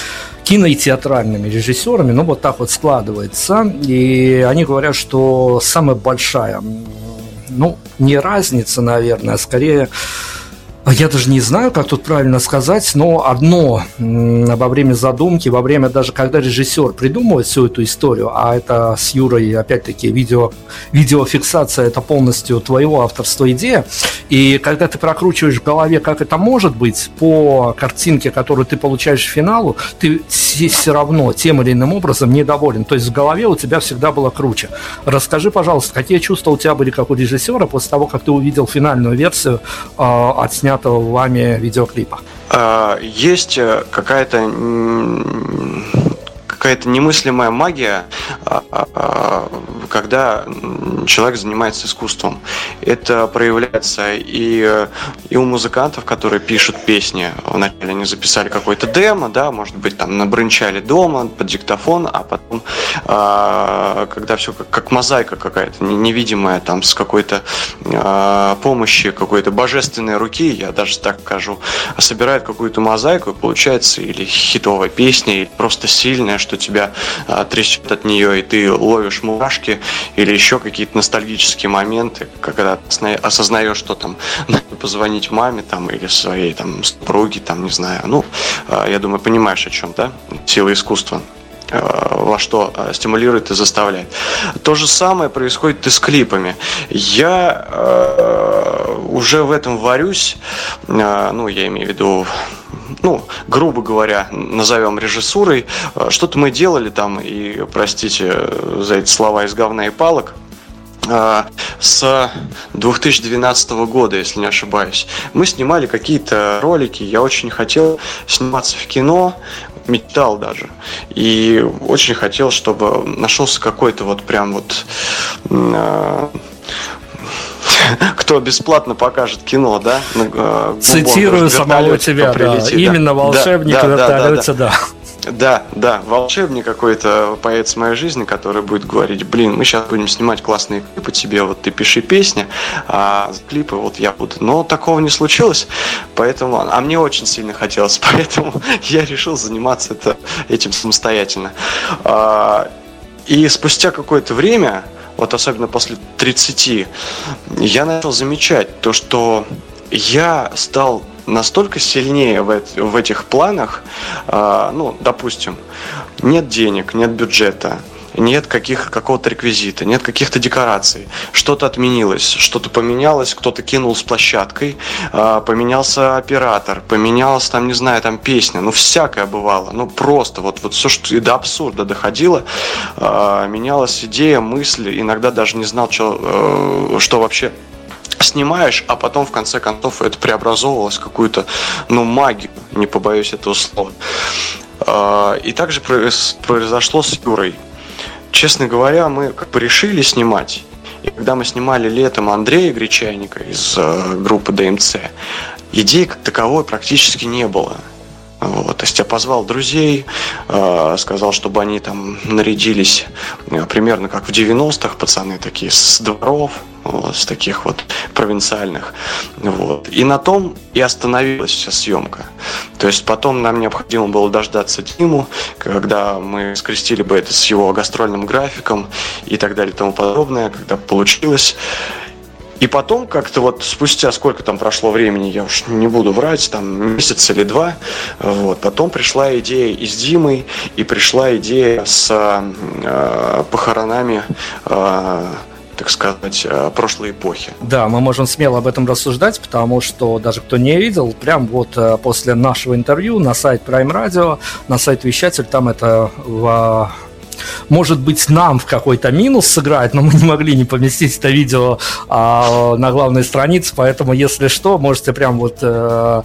кино и театральными режиссерами, ну вот так вот складывается, и они говорят, что самая большая, ну не разница, наверное, а скорее я даже не знаю, как тут правильно сказать, но одно во время задумки, во время даже когда режиссер придумывает всю эту историю, а это с Юрой, опять-таки, видео, видеофиксация, это полностью твоего авторства идея, и когда ты прокручиваешь в голове, как это может быть по картинке, которую ты получаешь в финалу, ты все равно тем или иным образом недоволен. То есть в голове у тебя всегда было круче. Расскажи, пожалуйста, какие чувства у тебя были как у режиссера после того, как ты увидел финальную версию э, отснятую снятого вами видеоклипа? А, есть э, какая-то какая-то немыслимая магия, а, а, когда человек занимается искусством. Это проявляется и, и у музыкантов, которые пишут песни. Вначале они записали какой-то демо, да, может быть, там набрынчали дома под диктофон, а потом, когда все как, как мозаика какая-то, невидимая, там, с какой-то помощи, какой-то божественной руки, я даже так скажу, собирает какую-то мозаику, и получается или хитовая песня, или просто сильная, что что тебя а, трясет от нее, и ты ловишь мурашки или еще какие-то ностальгические моменты, когда осознаешь, что там надо позвонить маме там или своей там супруге, там, не знаю. Ну, а, я думаю, понимаешь о чем, да? Сила искусства а, во что стимулирует и заставляет. То же самое происходит и с клипами. Я э, уже в этом варюсь, э, ну, я имею в виду ну, грубо говоря, назовем режиссурой. Э, что-то мы делали там, и, простите за эти слова из говна и палок, э, с 2012 года, если не ошибаюсь. Мы снимали какие-то ролики, я очень хотел сниматься в кино, мечтал даже. И очень хотел, чтобы нашелся какой-то вот прям вот э, кто бесплатно покажет кино, да? Э, Цитирую самого тебя, да. Именно волшебник вертолете, да. Да, да, волшебник какой-то поэт с моей жизни, который будет говорить, блин, мы сейчас будем снимать классные клипы тебе, вот ты пиши песни, а клипы вот я буду. Но такого не случилось, поэтому, а мне очень сильно хотелось, поэтому я решил заниматься это, этим самостоятельно. А, и спустя какое-то время, вот особенно после 30, я начал замечать то, что я стал настолько сильнее в, этих планах, э, ну, допустим, нет денег, нет бюджета, нет каких, какого-то реквизита, нет каких-то декораций. Что-то отменилось, что-то поменялось, кто-то кинул с площадкой, э, поменялся оператор, поменялась там, не знаю, там песня, ну всякое бывало, ну просто вот, вот все, что и до абсурда доходило, э, менялась идея, мысль, иногда даже не знал, что, э, что вообще снимаешь, а потом в конце концов это преобразовывалось в какую-то, ну, магию, не побоюсь этого слова. А, и также произошло с Юрой. Честно говоря, мы как бы решили снимать. И когда мы снимали летом Андрея Гречайника из э, группы ДМЦ, идей как таковой практически не было. Вот, то есть я позвал друзей, э, сказал, чтобы они там нарядились э, примерно как в 90-х, пацаны такие с дворов, вот, с таких вот провинциальных. Вот. И на том и остановилась вся съемка. То есть потом нам необходимо было дождаться Диму, когда мы скрестили бы это с его гастрольным графиком и так далее и тому подобное, когда получилось. И потом как-то вот спустя сколько там прошло времени, я уж не буду врать, там месяц или два, вот, потом пришла идея и с Димой, и пришла идея с э, похоронами э, так сказать, э, прошлой эпохи. Да, мы можем смело об этом рассуждать, потому что даже кто не видел, прям вот э, после нашего интервью на сайт Prime Radio, на сайт Вещатель, там это в может быть, нам в какой-то минус сыграет, но мы не могли не поместить это видео а, на главной странице, поэтому, если что, можете прям вот э,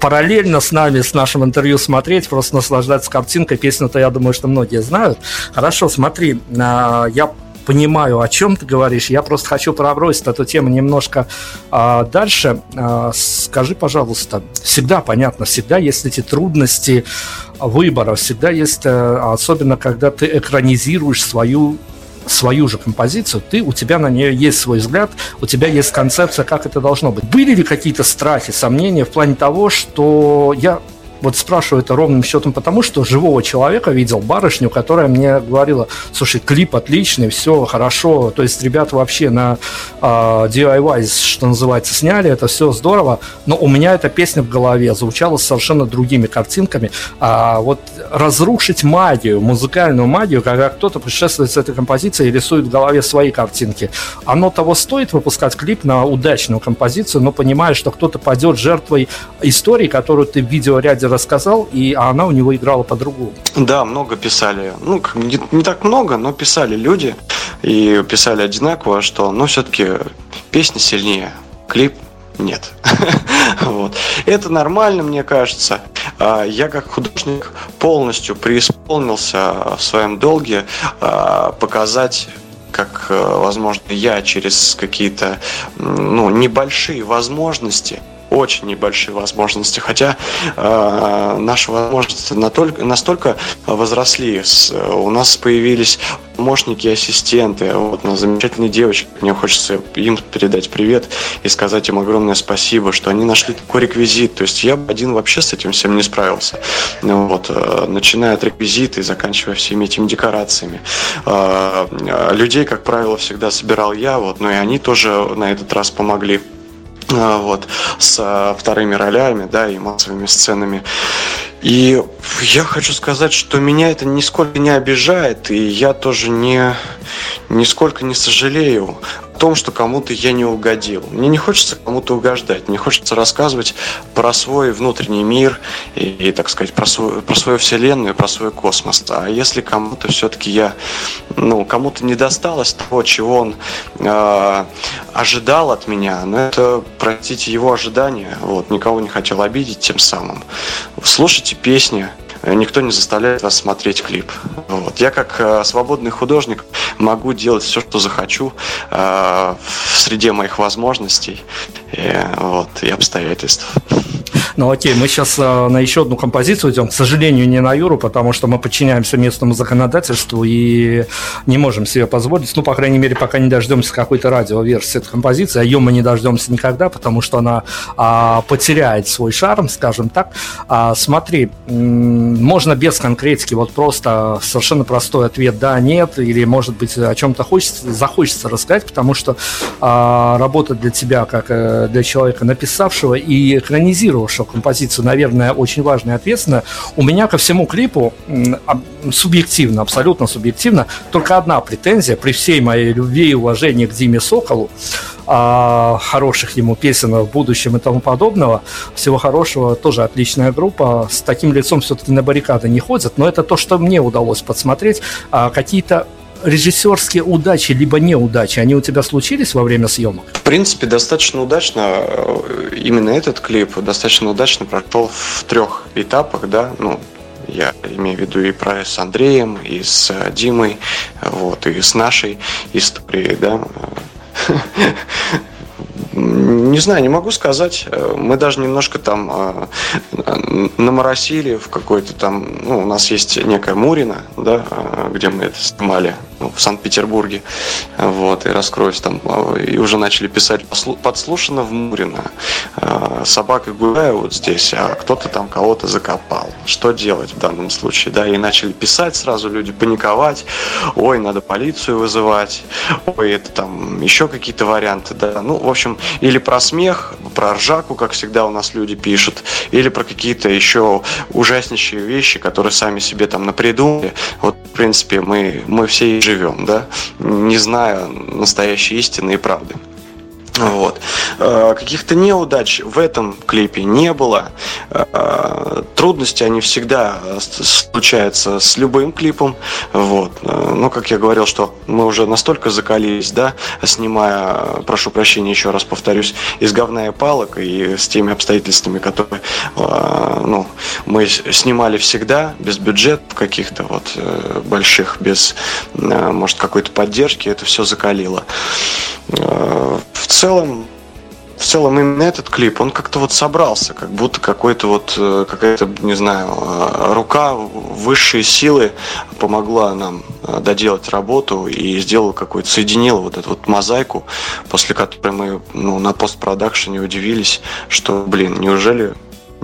параллельно с нами, с нашим интервью смотреть, просто наслаждаться картинкой. Песню-то, я думаю, что многие знают. Хорошо, смотри, а, я понимаю, о чем ты говоришь. Я просто хочу пробросить эту тему немножко а, дальше. А, скажи, пожалуйста, всегда понятно, всегда есть эти трудности выбора, всегда есть, а, особенно когда ты экранизируешь свою свою же композицию, ты, у тебя на нее есть свой взгляд, у тебя есть концепция, как это должно быть. Были ли какие-то страхи, сомнения в плане того, что я вот спрашиваю это ровным счетом потому, что живого человека видел барышню, которая мне говорила, слушай, клип отличный, все хорошо, то есть ребята вообще на э, DIY, что называется, сняли, это все здорово, но у меня эта песня в голове звучала совершенно другими картинками. А вот разрушить магию, музыкальную магию, когда кто-то путешествует с этой композицией и рисует в голове свои картинки, оно того стоит выпускать клип на удачную композицию, но понимая, что кто-то пойдет жертвой истории, которую ты в видеоряде рассказал, и а она у него играла по-другому. Да, много писали. Ну, не, не так много, но писали люди. И писали одинаково, что, ну, все-таки песня сильнее, клип нет. вот. Это нормально, мне кажется. А, я как художник полностью преисполнился в своем долге а, показать как, э, возможно, я через какие-то ну, небольшие возможности очень небольшие возможности, хотя э, наши возможности настолько, настолько возросли. С, у нас появились помощники ассистенты. Вот, на замечательные девочки. Мне хочется им передать привет и сказать им огромное спасибо, что они нашли такой реквизит. То есть я один вообще с этим всем не справился. Ну, вот, э, начиная от реквизита и заканчивая всеми этими декорациями. Э, э, людей, как правило, всегда собирал я, вот, но и они тоже на этот раз помогли. Вот, с вторыми ролями, да, и массовыми сценами. И я хочу сказать, что меня это нисколько не обижает, и я тоже не, нисколько не сожалею том, что кому-то я не угодил. Мне не хочется кому-то угождать, мне хочется рассказывать про свой внутренний мир и, и так сказать, про, свой, про свою вселенную, про свой космос. А если кому-то все-таки я, ну, кому-то не досталось того, чего он э, ожидал от меня, ну, это, простите, его ожидания. Вот, никого не хотел обидеть тем самым. Слушайте песни, никто не заставляет вас смотреть клип. Вот. Я как э, свободный художник могу делать все, что захочу э, в среде моих возможностей и, вот, и обстоятельств. Ну окей, мы сейчас э, на еще одну композицию идем. К сожалению, не на Юру, потому что мы подчиняемся местному законодательству и не можем себе позволить, ну, по крайней мере, пока не дождемся какой-то радиоверсии этой композиции, а ее мы не дождемся никогда, потому что она а, потеряет свой шарм, скажем так. А, смотри, можно без конкретики, вот просто совершенно простой ответ «да», «нет», или, может быть, о чем-то хочется, захочется рассказать, потому что а, работа для тебя, как э, для человека, написавшего и экранизировавшего хорошую композицию, наверное, очень важно и ответственно. У меня ко всему клипу субъективно, абсолютно субъективно, только одна претензия при всей моей любви и уважении к Диме Соколу, а, хороших ему песен в будущем и тому подобного. Всего хорошего, тоже отличная группа. С таким лицом все-таки на баррикады не ходят, но это то, что мне удалось подсмотреть. А, какие-то режиссерские удачи либо неудачи, они у тебя случились во время съемок? В принципе, достаточно удачно. Э, именно этот клип достаточно удачно прошел в трех этапах, да, ну, я имею в виду и про с Андреем, и с э, Димой, вот, и с нашей историей, да. Не знаю, не могу сказать. Мы даже немножко там э, наморосили в какой-то там... Ну, у нас есть некая Мурина, да, где мы это снимали в Санкт-Петербурге. Вот, и раскроюсь там. И уже начали писать подслушано в Мурино. Э, собака гуляет вот здесь, а кто-то там кого-то закопал. Что делать в данном случае? Да, и начали писать сразу люди, паниковать. Ой, надо полицию вызывать. Ой, это там еще какие-то варианты. Да, ну, в общем, или про смех, про ржаку, как всегда у нас люди пишут, или про какие-то еще ужаснейшие вещи, которые сами себе там напридумали. Вот, в принципе, мы, мы все и живем, да, не зная настоящей истины и правды. Вот. Э, каких-то неудач в этом клипе не было. Э, трудности, они всегда случаются с любым клипом. Вот. Э, ну, как я говорил, что мы уже настолько закалились, да, снимая, прошу прощения, еще раз повторюсь, из говна и палок и с теми обстоятельствами, которые ну, мы снимали всегда, без бюджетов каких-то вот больших, без, может, какой-то поддержки, это все закалило. В целом, в целом именно этот клип, он как-то вот собрался, как будто какой-то вот, э, какая-то, не знаю, э, рука высшей силы помогла нам э, доделать работу и сделала какой-то, соединила вот эту вот мозаику, после которой мы ну, на постпродакшене удивились, что, блин, неужели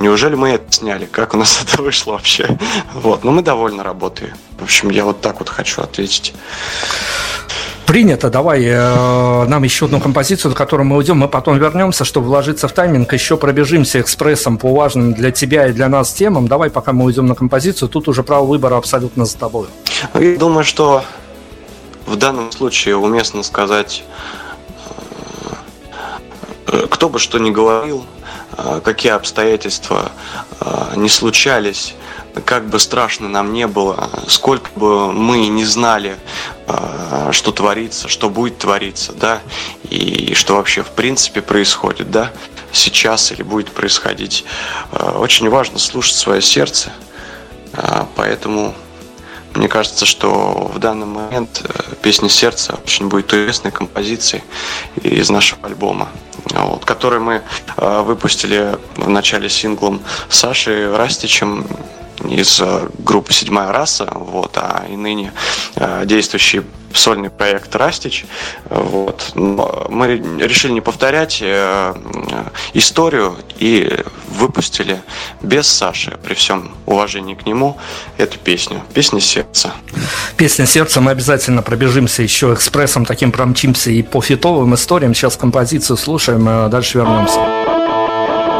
Неужели мы это сняли? Как у нас это вышло вообще? Вот, но мы довольны работой. В общем, я вот так вот хочу ответить. Принято, давай э, нам еще одну композицию, на которую мы уйдем, мы потом вернемся, чтобы вложиться в тайминг, еще пробежимся экспрессом по важным для тебя и для нас темам. Давай, пока мы уйдем на композицию, тут уже право выбора абсолютно за тобой. Я думаю, что в данном случае уместно сказать, э, кто бы что ни говорил, какие обстоятельства э, не случались, как бы страшно нам не было, сколько бы мы не знали, а, что творится, что будет твориться, да, и что вообще в принципе происходит, да, сейчас или будет происходить. А, очень важно слушать свое сердце, а, поэтому мне кажется, что в данный момент э, песня сердца очень будет известной композицией из нашего альбома, вот, который мы выпустили в начале синглом Сашей Растичем из э, группы «Седьмая раса», вот, а и ныне э, действующий сольный проект «Растич». Вот. Мы решили не повторять э, историю и выпустили без Саши, при всем уважении к нему, эту песню. Песня сердца. Песня сердца. Мы обязательно пробежимся еще экспрессом, таким промчимся и по фитовым историям. Сейчас композицию слушаем, а дальше вернемся.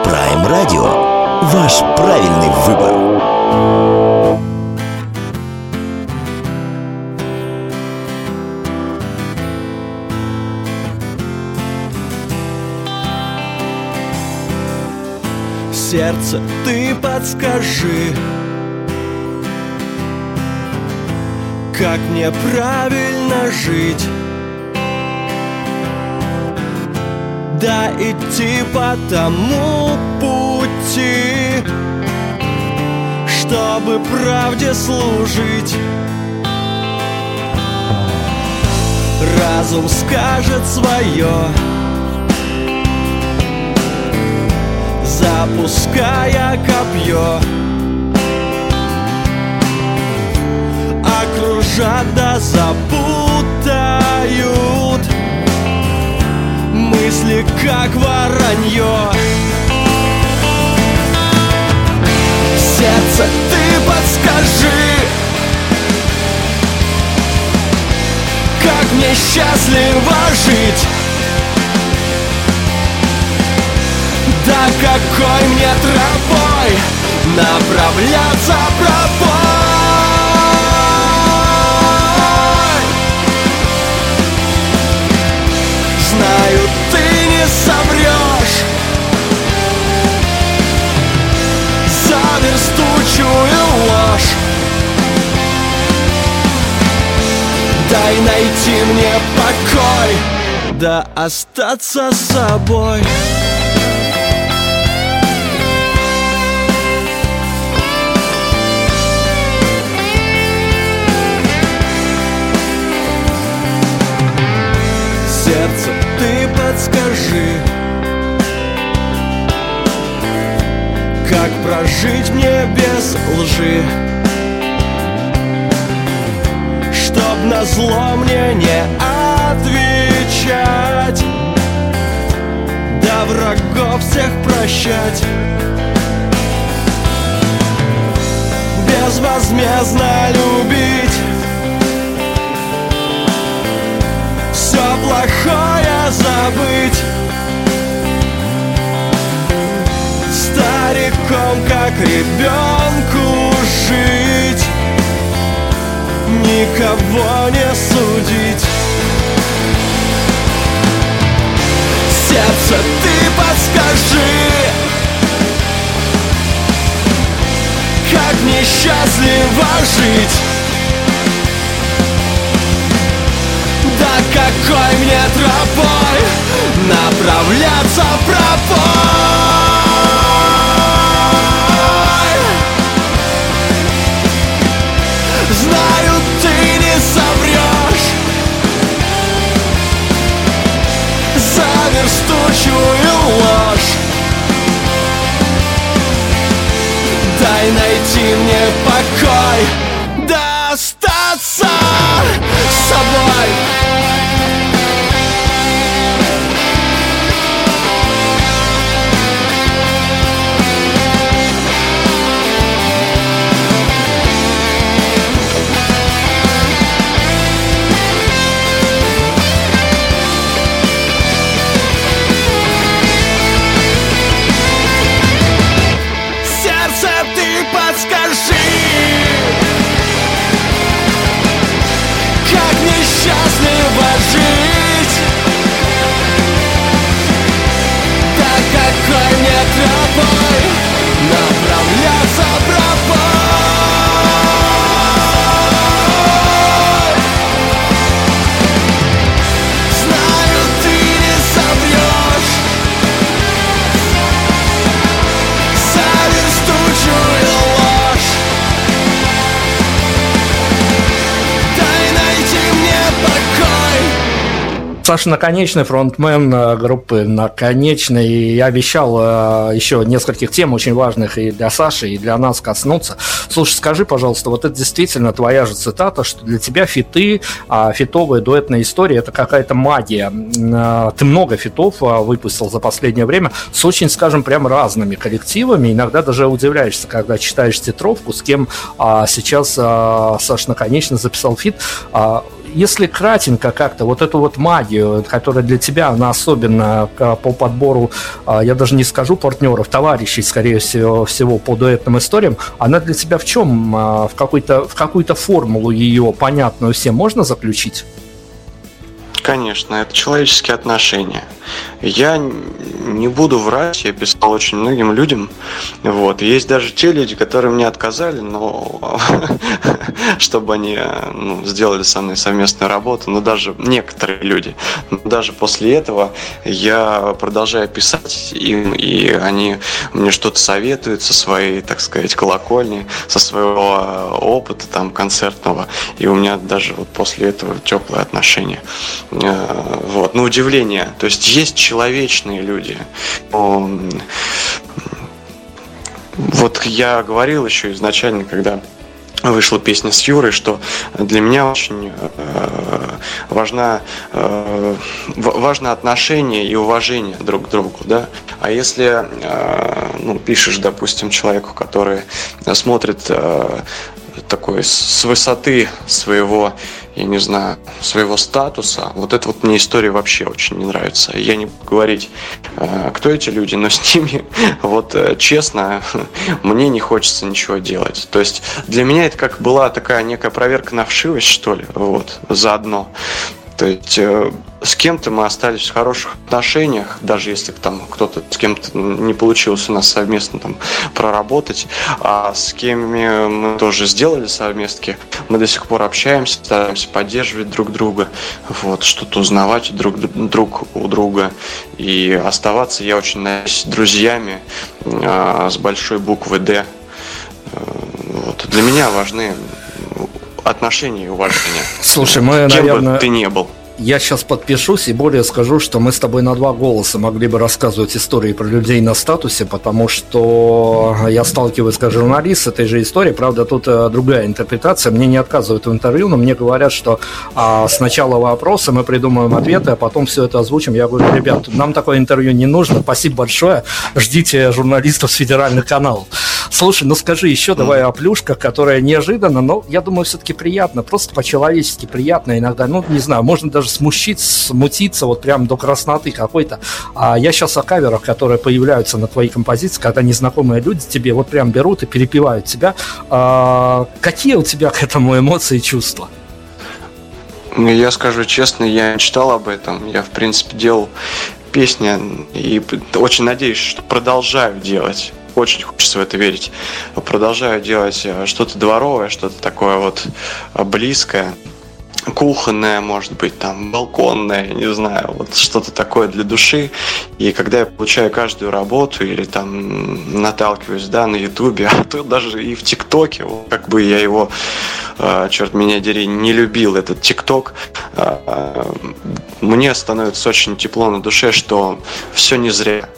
Prime Radio. Ваш правильный выбор. Сердце, ты подскажи, как мне правильно жить. Да идти по тому пути, чтобы правде служить. Разум скажет свое, запуская копье. Окружат да запутают мысли, как воронье. Сердце ты подскажи Как мне счастливо жить. Да какой мне тропой Направляться пробой верстучую ложь. Дай найти мне покой. Да остаться собой. Сердце, ты подскажи Как прожить мне без лжи? Чтоб на зло мне не отвечать Да врагов всех прощать. Безвозмездно любить. Все плохое забыть стариком, как ребенку жить. Никого не судить. Сердце ты подскажи. Как несчастливо жить. Да какой мне тропой Направляться пропой Заверстучую ложь. Дай найти мне покой Да остаться с собой Саша Наконечный, фронтмен э, группы Наконечный. Я обещал э, еще нескольких тем очень важных и для Саши, и для нас коснуться. Слушай, скажи, пожалуйста, вот это действительно твоя же цитата, что для тебя фиты, а фитовая дуэтная история – это какая-то магия. Э, ты много фитов выпустил за последнее время с очень, скажем, прям разными коллективами. Иногда даже удивляешься, когда читаешь титровку, с кем а, сейчас Саша Наконечный записал фит а, если кратенько как-то, вот эту вот магию, которая для тебя, она особенно по подбору, а, я даже не скажу партнеров, товарищей, скорее всего, всего по дуэтным историям, она для тебя в чем? А, в, какой-то, в какую-то формулу ее понятную всем можно заключить? Конечно, это человеческие отношения. Я не буду врать, я писал очень многим людям. Вот. Есть даже те люди, которые мне отказали, но чтобы они ну, сделали со мной совместную работу, но даже некоторые люди. Даже после этого я продолжаю писать им, и они мне что-то советуют со своей, так сказать, колокольни, со своего опыта там концертного. И у меня даже вот после этого теплые отношения. Э, вот. На удивление. То есть есть человечные люди. Вот я говорил еще изначально, когда вышла песня с Юрой, что для меня очень э, важна, э, важно отношение и уважение друг к другу, да. А если э, ну, пишешь, допустим, человеку, который смотрит э, такой с высоты своего я не знаю, своего статуса. Вот это вот мне история вообще очень не нравится. Я не говорить, э, кто эти люди, но с ними, вот э, честно, мне не хочется ничего делать. То есть для меня это как была такая некая проверка на вшивость, что ли, вот, заодно. То есть э, с кем-то мы остались в хороших отношениях, даже если там кто-то с кем-то не получилось у нас совместно там проработать, а с кем мы тоже сделали совместки, мы до сих пор общаемся, стараемся поддерживать друг друга, вот, что-то узнавать друг, друг у друга и оставаться, я очень надеюсь, друзьями э, с большой буквы «Д». Э, вот. Для меня важны отношения и уважения. Слушай, мы, Кем наверное... бы ты не был я сейчас подпишусь и более скажу, что мы с тобой на два голоса могли бы рассказывать истории про людей на статусе, потому что я сталкиваюсь как журналист с этой же историей. Правда, тут э, другая интерпретация. Мне не отказывают в интервью, но мне говорят, что а, сначала вопросы, мы придумаем ответы, а потом все это озвучим. Я говорю, ребят, нам такое интервью не нужно. Спасибо большое. Ждите журналистов с федеральных каналов. Слушай, ну скажи еще давай о плюшках, которая неожиданно, но я думаю, все-таки приятно, просто по-человечески приятно иногда. Ну, не знаю, можно даже смущить, смутиться вот прям до красноты какой-то. А я сейчас о каверах, которые появляются на твоей композиции, когда незнакомые люди тебе вот прям берут и перепевают тебя. А, какие у тебя к этому эмоции и чувства? Ну, я скажу честно, я читал об этом. Я, в принципе, делал песня, и очень надеюсь, что продолжаю делать очень хочется в это верить. Продолжаю делать э, что-то дворовое, что-то такое вот э, близкое кухонная, может быть, там, балконная, не знаю, вот что-то такое для души. И когда я получаю каждую работу или там наталкиваюсь, да, на Ютубе, а то даже и в ТикТоке, как бы я его, э, черт меня дери, не любил, этот ТикТок, мне становится очень тепло на душе, что все не зря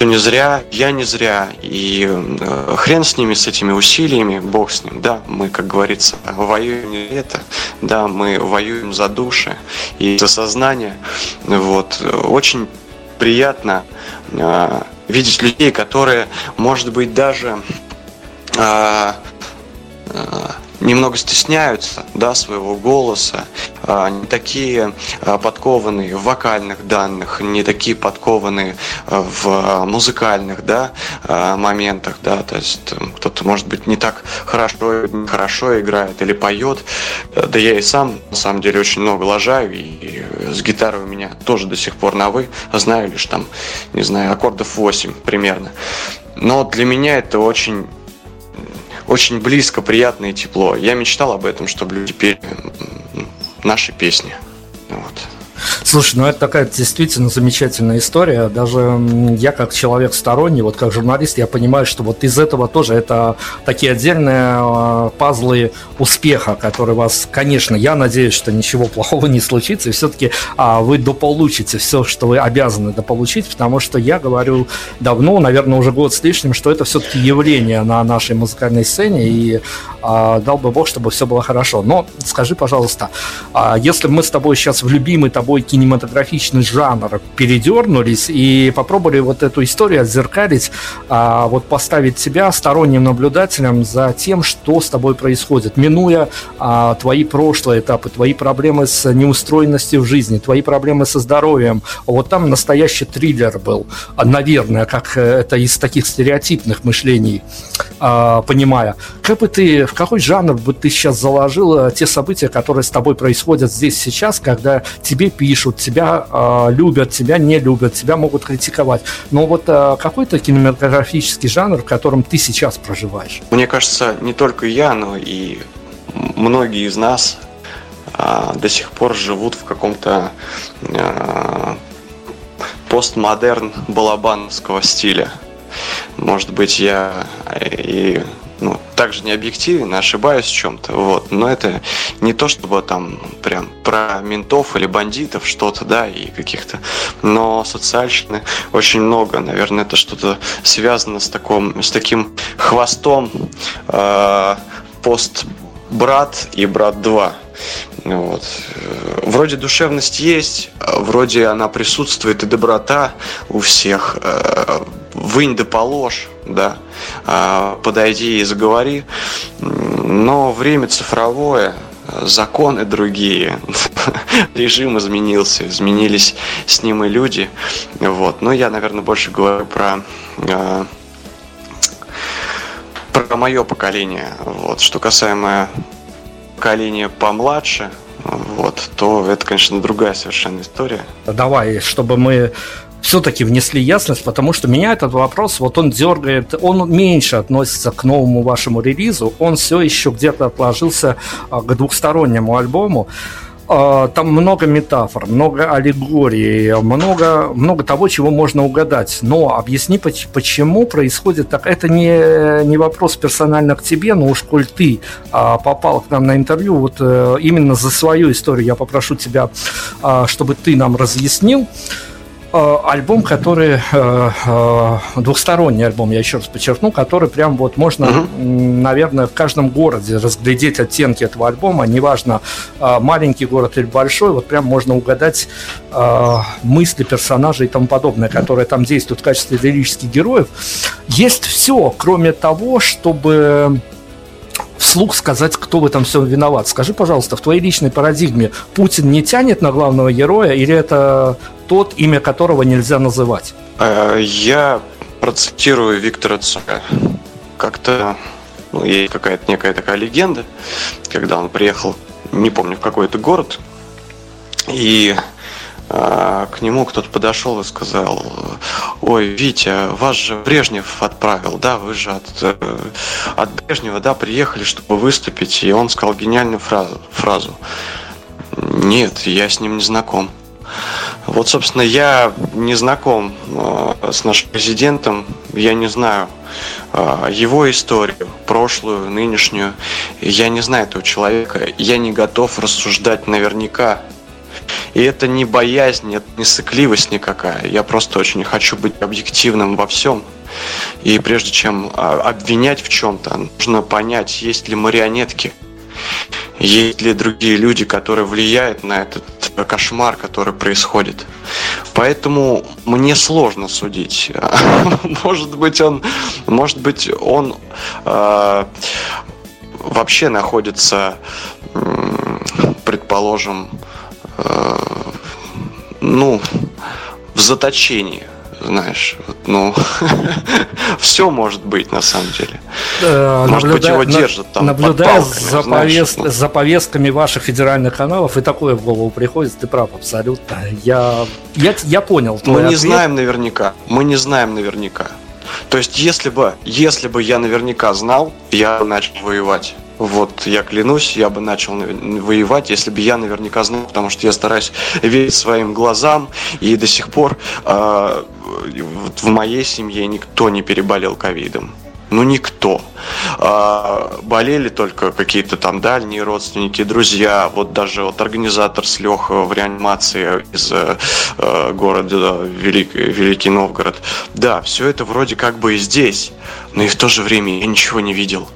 что не зря, я не зря, и э, хрен с ними, с этими усилиями, бог с ним, да, мы, как говорится, воюем не это, да, мы воюем за души и за сознание, вот, очень приятно э, видеть людей, которые, может быть, даже э, э, немного стесняются да, своего голоса, а, не такие а, подкованные в вокальных данных, не такие подкованные а, в музыкальных да, моментах. Да, то есть кто-то, может быть, не так хорошо, хорошо играет или поет. Да я и сам, на самом деле, очень много лажаю, и с гитарой у меня тоже до сих пор на «вы», знаю лишь там, не знаю, аккордов 8 примерно. Но для меня это очень очень близко, приятно и тепло. Я мечтал об этом, чтобы люди пели наши песни. Вот. Слушай, ну это такая действительно замечательная история. Даже я как человек сторонний, вот как журналист, я понимаю, что вот из этого тоже это такие отдельные а, пазлы успеха, которые вас, конечно, я надеюсь, что ничего плохого не случится, и все-таки а, вы дополучите все, что вы обязаны дополучить, потому что я говорю давно, наверное, уже год с лишним, что это все-таки явление на нашей музыкальной сцене, и а, дал бы Бог, чтобы все было хорошо. Но скажи, пожалуйста, а, если мы с тобой сейчас в любимый тобой кинематографичный жанр передернулись и попробовали вот эту историю отзеркалить, а, вот поставить себя сторонним наблюдателем за тем, что с тобой происходит, минуя а, твои прошлые этапы, твои проблемы с неустроенностью в жизни, твои проблемы со здоровьем. Вот там настоящий триллер был, наверное, как э, это из таких стереотипных мышлений, а, понимая. Как бы ты в какой жанр бы ты сейчас заложила те события, которые с тобой происходят здесь сейчас, когда тебе пишут, тебя э, любят, тебя не любят, тебя могут критиковать. Но вот э, какой-то кинематографический жанр, в котором ты сейчас проживаешь? Мне кажется, не только я, но и многие из нас э, до сих пор живут в каком-то э, постмодерн балабановского стиля. Может быть, я и ну, также не объективен, ошибаюсь в чем-то, вот, но это не то, чтобы там прям про ментов или бандитов что-то, да, и каких-то, но социальщины очень много, наверное, это что-то связано с, таком, с таким хвостом э, пост брат и брат 2. Вот. Вроде душевность есть, вроде она присутствует и доброта у всех. Э, вынь да положь, да, а, подойди и заговори. Но время цифровое, законы другие, режим изменился, изменились с ним и люди. Вот. Но я, наверное, больше говорю про а, про мое поколение. Вот. Что касаемо поколения помладше, вот, то это, конечно, другая совершенно история. Давай, чтобы мы все-таки внесли ясность, потому что меня этот вопрос, вот он дергает, он меньше относится к новому вашему релизу, он все еще где-то отложился а, к двухстороннему альбому. А, там много метафор, много аллегорий, много, много того, чего можно угадать. Но объясни, почему происходит так. Это не, не вопрос персонально к тебе, но уж коль ты а, попал к нам на интервью, вот э, именно за свою историю я попрошу тебя, чтобы ты нам разъяснил. Э, альбом, который э, э, двухсторонний альбом, я еще раз подчеркну, который прям вот можно, uh-huh. наверное, в каждом городе разглядеть оттенки этого альбома, неважно маленький город или большой, вот прям можно угадать мысли персонажей и тому подобное, которые там действуют в качестве лирических героев. Есть все, кроме того, чтобы вслух сказать, кто в этом все виноват. Скажи, пожалуйста, в твоей личной парадигме Путин не тянет на главного героя или это тот, имя которого нельзя называть? Э, я процитирую Виктора Цоя. Как-то ну, есть какая-то некая такая легенда, когда он приехал, не помню, в какой-то город, и а, к нему кто-то подошел и сказал, ой, Витя, вас же Брежнев отправил, да, вы же от, э, от Брежнева, да, приехали, чтобы выступить, и он сказал гениальную фразу, фразу. Нет, я с ним не знаком. Вот, собственно, я не знаком э, с нашим президентом, я не знаю э, его историю, прошлую, нынешнюю. Я не знаю этого человека, я не готов рассуждать наверняка и это не боязнь, это не сыкливость никакая. Я просто очень хочу быть объективным во всем. И прежде чем а, обвинять в чем-то, нужно понять, есть ли марионетки, есть ли другие люди, которые влияют на этот кошмар, который происходит. Поэтому мне сложно судить. Может быть, он, может быть, он э, вообще находится, предположим, Э, ну, в заточении, знаешь, ну, все может быть на самом деле. Э, может наблюдая, быть, его держат там Наблюдая за, знаешь, повест, ну. за повестками ваших федеральных каналов, и такое в голову приходит, ты прав абсолютно. Я, я, я понял. Мы не ответ. знаем наверняка, мы не знаем наверняка. То есть, если бы, если бы я наверняка знал, я начал воевать. Вот, я клянусь, я бы начал воевать, если бы я наверняка знал, потому что я стараюсь верить своим глазам, и до сих пор э, в моей семье никто не переболел ковидом. Ну, никто. А, болели только какие-то там дальние родственники, друзья. Вот даже вот организатор слег в реанимации из э, города Велик, Великий Новгород. Да, все это вроде как бы и здесь, но и в то же время я ничего не видел.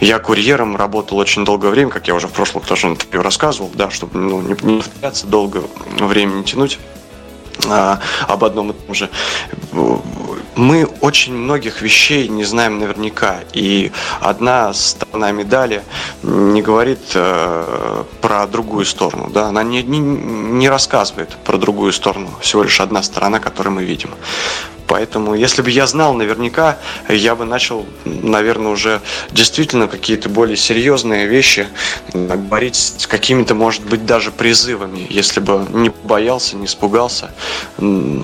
Я курьером работал очень долгое время, как я уже в прошлом тоже интервью рассказывал, да, чтобы ну, не, не повторяться, долго времени тянуть а, об одном и том же. Мы очень многих вещей не знаем наверняка, и одна сторона медали не говорит э, про другую сторону, да, она не, не, не рассказывает про другую сторону, всего лишь одна сторона, которую мы видим. Поэтому, если бы я знал наверняка, я бы начал, наверное, уже действительно какие-то более серьезные вещи говорить с какими-то, может быть, даже призывами. Если бы не боялся, не испугался,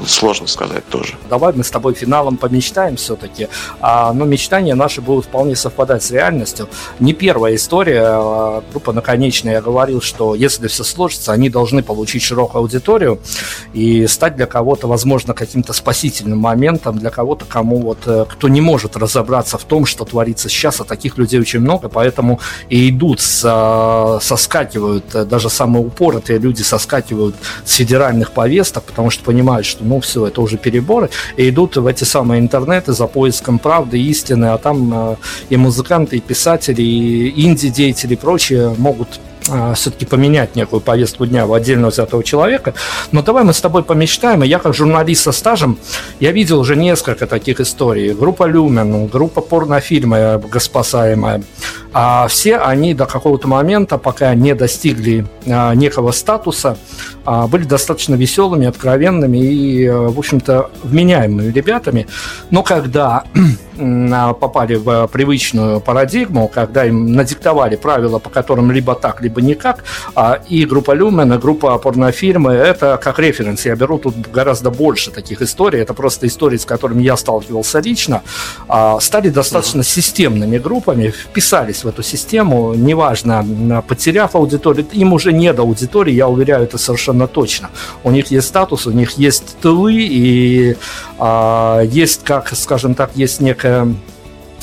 сложно сказать тоже. Давай мы с тобой финалом помечтаем все-таки. А, но мечтания наши будут вполне совпадать с реальностью. Не первая история. А, группа «Наконечная» я говорил, что если все сложится, они должны получить широкую аудиторию и стать для кого-то, возможно, каким-то спасительным моментом для кого-то, кому вот, э, кто не может разобраться в том, что творится сейчас, а таких людей очень много, поэтому и идут, со, соскакивают, э, даже самые упоротые люди соскакивают с федеральных повесток, потому что понимают, что ну все, это уже переборы, и идут в эти самые интернеты за поиском правды, истины, а там э, и музыканты, и писатели, и инди-деятели и прочие могут все-таки поменять некую повестку дня в отдельно взятого человека. Но давай мы с тобой помечтаем. И я как журналист со стажем, я видел уже несколько таких историй. Группа Люмен, группа порнофильмы «Госпасаемая». А все они до какого-то момента, пока не достигли а, некого статуса, а, были достаточно веселыми, откровенными и, э, в общем-то, вменяемыми ребятами. Но когда попали в привычную парадигму, когда им надиктовали правила, по которым либо так, либо никак, а, и группа Люмен, и группа порнофирмы, это как референс. Я беру тут гораздо больше таких историй. Это просто истории, с которыми я сталкивался лично. А, стали достаточно системными группами, вписались в эту систему, неважно, потеряв аудиторию, им уже не до аудитории, я уверяю, это совершенно точно. У них есть статус, у них есть тылы, и а, есть, как, скажем так, есть некая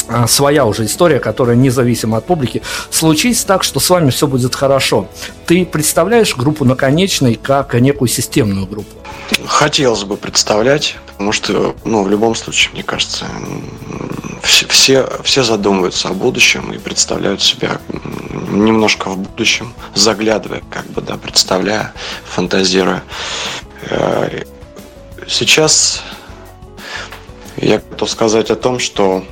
а, своя уже история, которая независима от публики. Случись так, что с вами все будет хорошо. Ты представляешь группу наконечной как некую системную группу? Хотелось бы представлять, потому что, ну, в любом случае, мне кажется, все, все задумываются о будущем и представляют себя немножко в будущем, заглядывая, как бы, да, представляя, фантазируя. Э, сейчас я готов сказать о том, что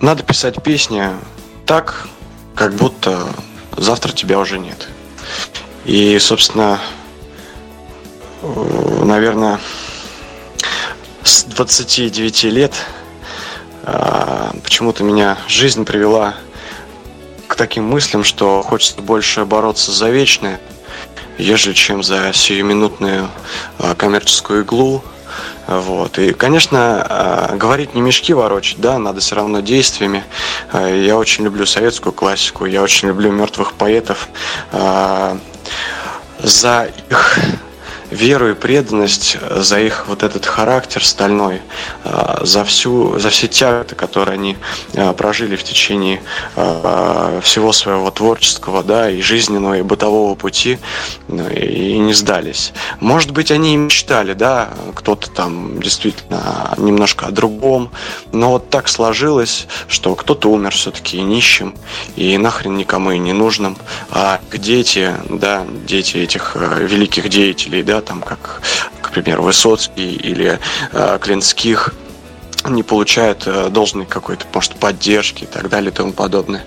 надо писать песни так, как будто завтра тебя уже нет. И, собственно, э, наверное, с 29 лет э, почему-то меня жизнь привела к таким мыслям, что хочется больше бороться за вечное. ежели чем за сиюминутную коммерческую иглу. Вот. И, конечно, говорить не мешки ворочать, да, надо все равно действиями. Я очень люблю советскую классику, я очень люблю мертвых поэтов. За их веру и преданность, э, за их вот этот характер стальной, э, за, всю, за все тяготы, которые они э, прожили в течение всего своего творческого да, и жизненного, и бытового пути, и не сдались. Может быть, они и мечтали, да, кто-то там действительно немножко о другом, но вот так сложилось, что кто-то умер все-таки нищим, и нахрен никому и не нужным, а дети, да, дети этих великих деятелей, да, там как, к примеру, Высоцкий или э, Клинских, не получают э, должной какой-то, может, поддержки и так далее и тому подобное.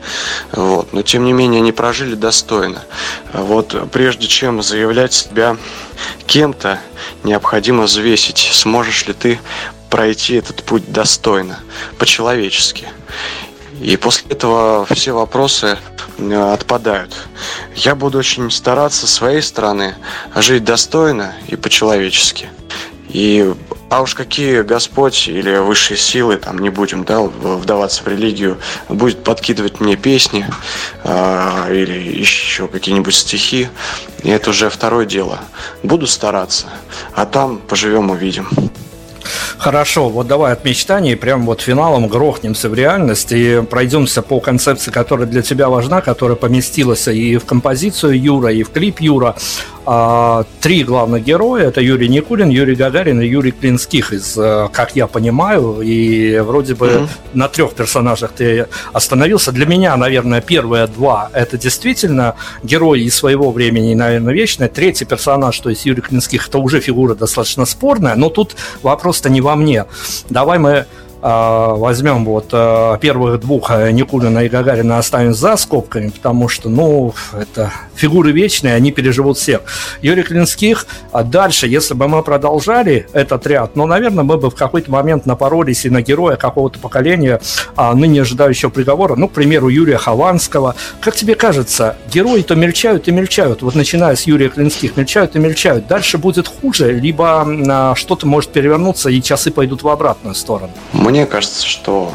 Вот. Но, тем не менее, они прожили достойно. Вот прежде чем заявлять себя кем-то, необходимо взвесить, сможешь ли ты пройти этот путь достойно, по-человечески. И после этого все вопросы э, отпадают. Я буду очень стараться с своей стороны жить достойно и по-человечески. И а уж какие Господь или высшие силы, там не будем да, вдаваться в религию, будет подкидывать мне песни э, или еще какие-нибудь стихи, и это уже второе дело. Буду стараться, а там поживем увидим. Хорошо, вот давай от мечтаний прям вот финалом грохнемся в реальность и пройдемся по концепции, которая для тебя важна, которая поместилась и в композицию Юра, и в клип Юра а, три главных героя. Это Юрий Никулин, Юрий Гагарин и Юрий Клинских, из, э, как я понимаю. И вроде бы mm-hmm. на трех персонажах ты остановился. Для меня, наверное, первые два – это действительно герои из своего времени и, наверное, вечные. Третий персонаж, то есть Юрий Клинских, это уже фигура достаточно спорная, но тут вопрос-то не во мне. Давай мы возьмем вот а, первых двух а, Никулина и Гагарина оставим за скобками, потому что, ну, это фигуры вечные, они переживут всех. Юрий Клинских, а дальше, если бы мы продолжали этот ряд, ну, наверное, мы бы в какой-то момент напоролись и на героя какого-то поколения, а, ныне ожидающего приговора, ну, к примеру, Юрия Хованского. Как тебе кажется, герои то мельчают и мельчают, вот начиная с Юрия Клинских, мельчают и мельчают. Дальше будет хуже, либо а, что-то может перевернуться и часы пойдут в обратную сторону? Мне кажется, что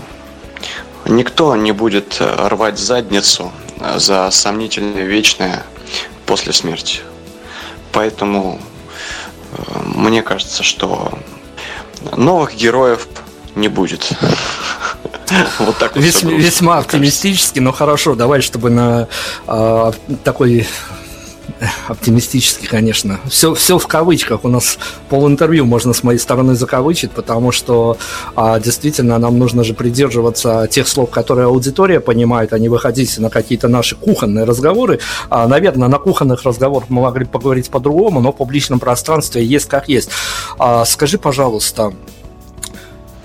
никто не будет э, рвать задницу э, за сомнительное вечное после смерти. Поэтому э, мне кажется, что новых героев не будет. Вот так вот Весьма, весьма оптимистически, но хорошо, давай, чтобы на э, такой оптимистически, конечно. Все, все в кавычках. У нас пол интервью можно с моей стороны закавычить, потому что а, действительно нам нужно же придерживаться тех слов, которые аудитория понимает, а не выходить на какие-то наши кухонные разговоры. А, наверное, на кухонных разговорах мы могли поговорить по-другому, но в публичном пространстве есть как есть. А, скажи, пожалуйста,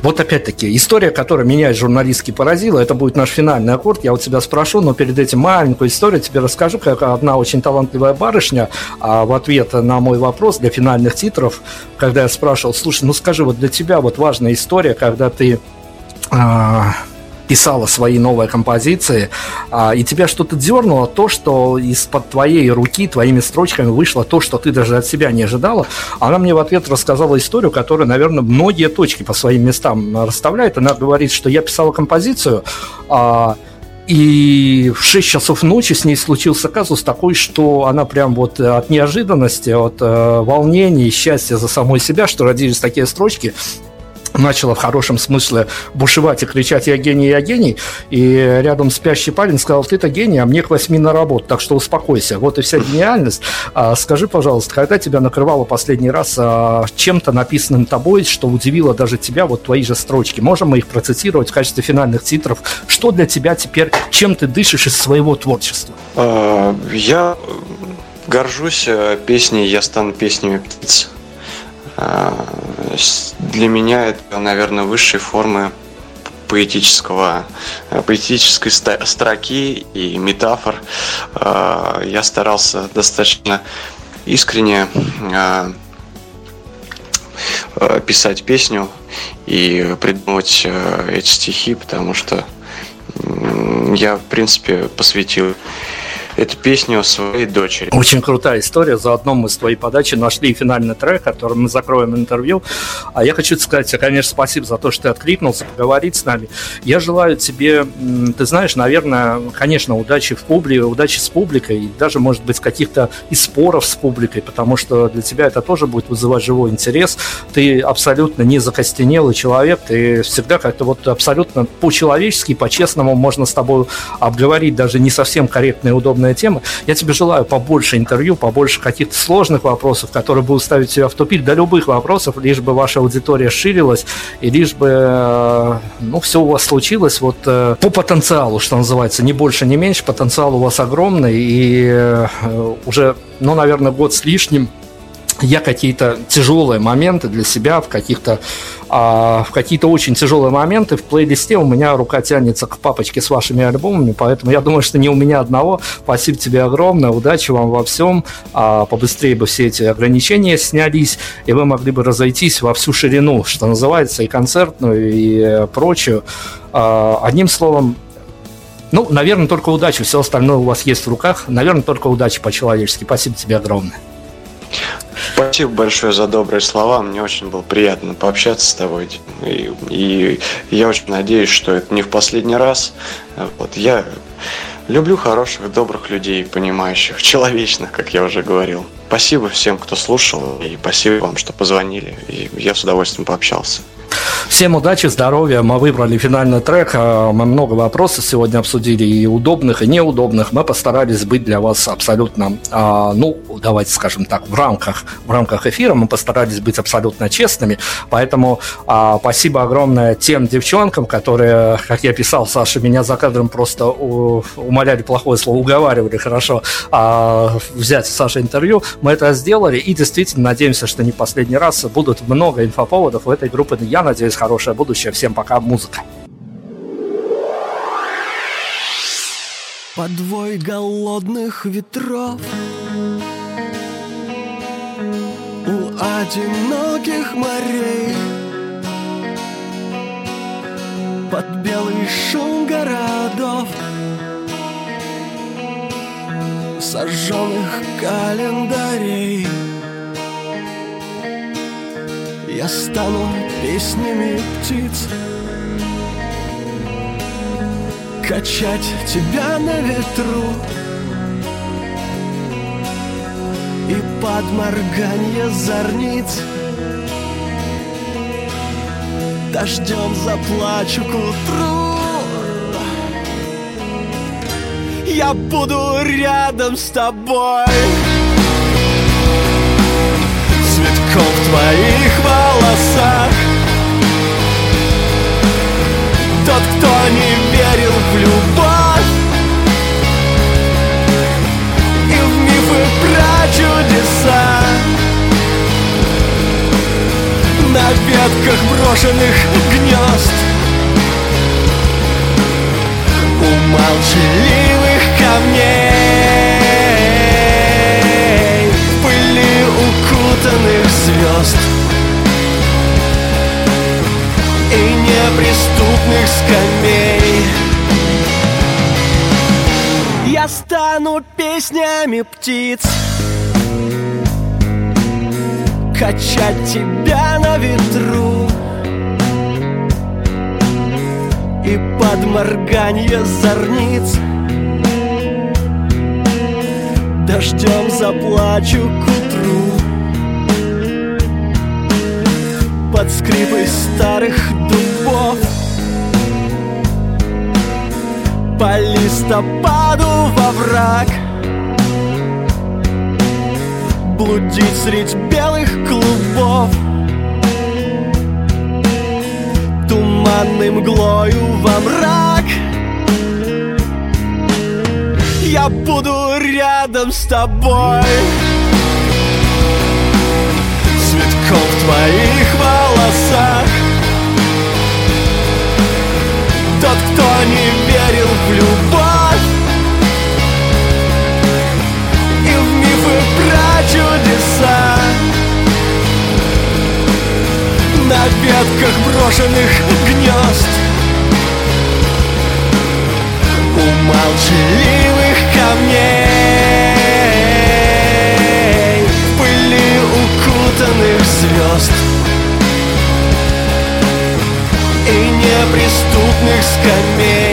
вот опять-таки, история, которая меня журналистски поразила, это будет наш финальный аккорд. Я вот тебя спрошу, но перед этим маленькую историю тебе расскажу, как одна очень талантливая барышня а в ответ на мой вопрос для финальных титров, когда я спрашивал, слушай, ну скажи, вот для тебя вот важная история, когда ты а, писала свои новые композиции, а, и тебя что-то дернуло, то, что из-под твоей руки, твоими строчками вышло то, что ты даже от себя не ожидала. Она мне в ответ рассказала историю, которая, наверное, многие точки по своим местам расставляет. Она говорит, что я писала композицию, а, и в 6 часов ночи с ней случился казус такой, что она прям вот от неожиданности, от э, волнения и счастья за самой себя, что родились такие строчки, начала в хорошем смысле бушевать и кричать «Я гений, я гений!» И рядом спящий парень сказал «Ты-то гений, а мне к восьми на работу, так что успокойся». Вот и вся гениальность. А, скажи, пожалуйста, когда тебя накрывало последний раз а, чем-то написанным тобой, что удивило даже тебя, вот твои же строчки? Можем мы их процитировать в качестве финальных титров? Что для тебя теперь, чем ты дышишь из своего творчества? А, я горжусь э, песней «Я стану песнями птиц». А, для меня это, наверное, высшие формы поэтического, э, поэтической строки и метафор. А, я старался достаточно искренне а, писать песню и придумывать э, эти стихи, потому что я, в принципе, посвятил эту песню своей дочери. Очень крутая история. Заодно мы с твоей подачи нашли финальный трек, которым мы закроем интервью. А я хочу сказать тебе, конечно, спасибо за то, что ты откликнулся поговорить с нами. Я желаю тебе, ты знаешь, наверное, конечно, удачи в публике, удачи с публикой, и даже, может быть, каких-то и споров с публикой, потому что для тебя это тоже будет вызывать живой интерес. Ты абсолютно не закостенелый человек, ты всегда как-то вот абсолютно по-человечески, по-честному можно с тобой обговорить даже не совсем корректные и удобные темы. Я тебе желаю побольше интервью, побольше каких-то сложных вопросов, которые будут ставить тебя в тупик, до любых вопросов, лишь бы ваша аудитория ширилась, и лишь бы э, ну, все у вас случилось вот э, по потенциалу, что называется, не больше, не меньше, потенциал у вас огромный, и э, уже, ну, наверное, год с лишним я какие-то тяжелые моменты для себя в каких-то а, в какие-то очень тяжелые моменты в плейлисте у меня рука тянется к папочке с вашими альбомами, поэтому я думаю, что не у меня одного. Спасибо тебе огромное, удачи вам во всем, а, побыстрее бы все эти ограничения снялись, и вы могли бы разойтись во всю ширину, что называется, и концертную, и прочую. А, одним словом, ну, наверное, только удачи, все остальное у вас есть в руках. Наверное, только удачи по-человечески. Спасибо тебе огромное. Спасибо большое за добрые слова. Мне очень было приятно пообщаться с тобой. И, и я очень надеюсь, что это не в последний раз. Вот я люблю хороших, добрых людей, понимающих, человечных, как я уже говорил. Спасибо всем, кто слушал, и спасибо вам, что позвонили. И я с удовольствием пообщался. Всем удачи, здоровья. Мы выбрали финальный трек. А, мы много вопросов сегодня обсудили, и удобных, и неудобных. Мы постарались быть для вас абсолютно, а, ну, давайте скажем так, в рамках, в рамках эфира мы постарались быть абсолютно честными. Поэтому а, спасибо огромное тем девчонкам, которые, как я писал, Саша, меня за кадром просто умоляли плохое слово, уговаривали хорошо взять с Сашей интервью. Мы это сделали и действительно надеемся, что не последний раз будут много инфоповодов у этой группы. Я надеюсь, хорошее будущее. Всем пока, музыка. Подвой голодных ветров. У одиноких морей. Под белый шум городов. Сожженных календарей я стану песнями птиц. Качать тебя на ветру. И под морганье зорниц. Дождем заплачу к утру. Я буду рядом с тобой цветком в твоих волосах. Тот, кто не верил в любовь И в мифы про чудеса. На ветках брошенных гнезд У молчаливых камней укутанных звезд И неприступных скамей. Я стану песнями птиц Качать тебя на ветру. И под морганье зорниц Дождем заплачу к утру Под скрипой старых дубов. По листопаду во враг. Блудить средь белых клубов. Туманной мглою во мрак. Я буду рядом с тобой. Цветком в твоих волосах. Тот, кто не верил в любовь И в мифы про чудеса. На ветках брошенных гнезд У молчаливых камней пыли укутанных звезд И неприступных скамей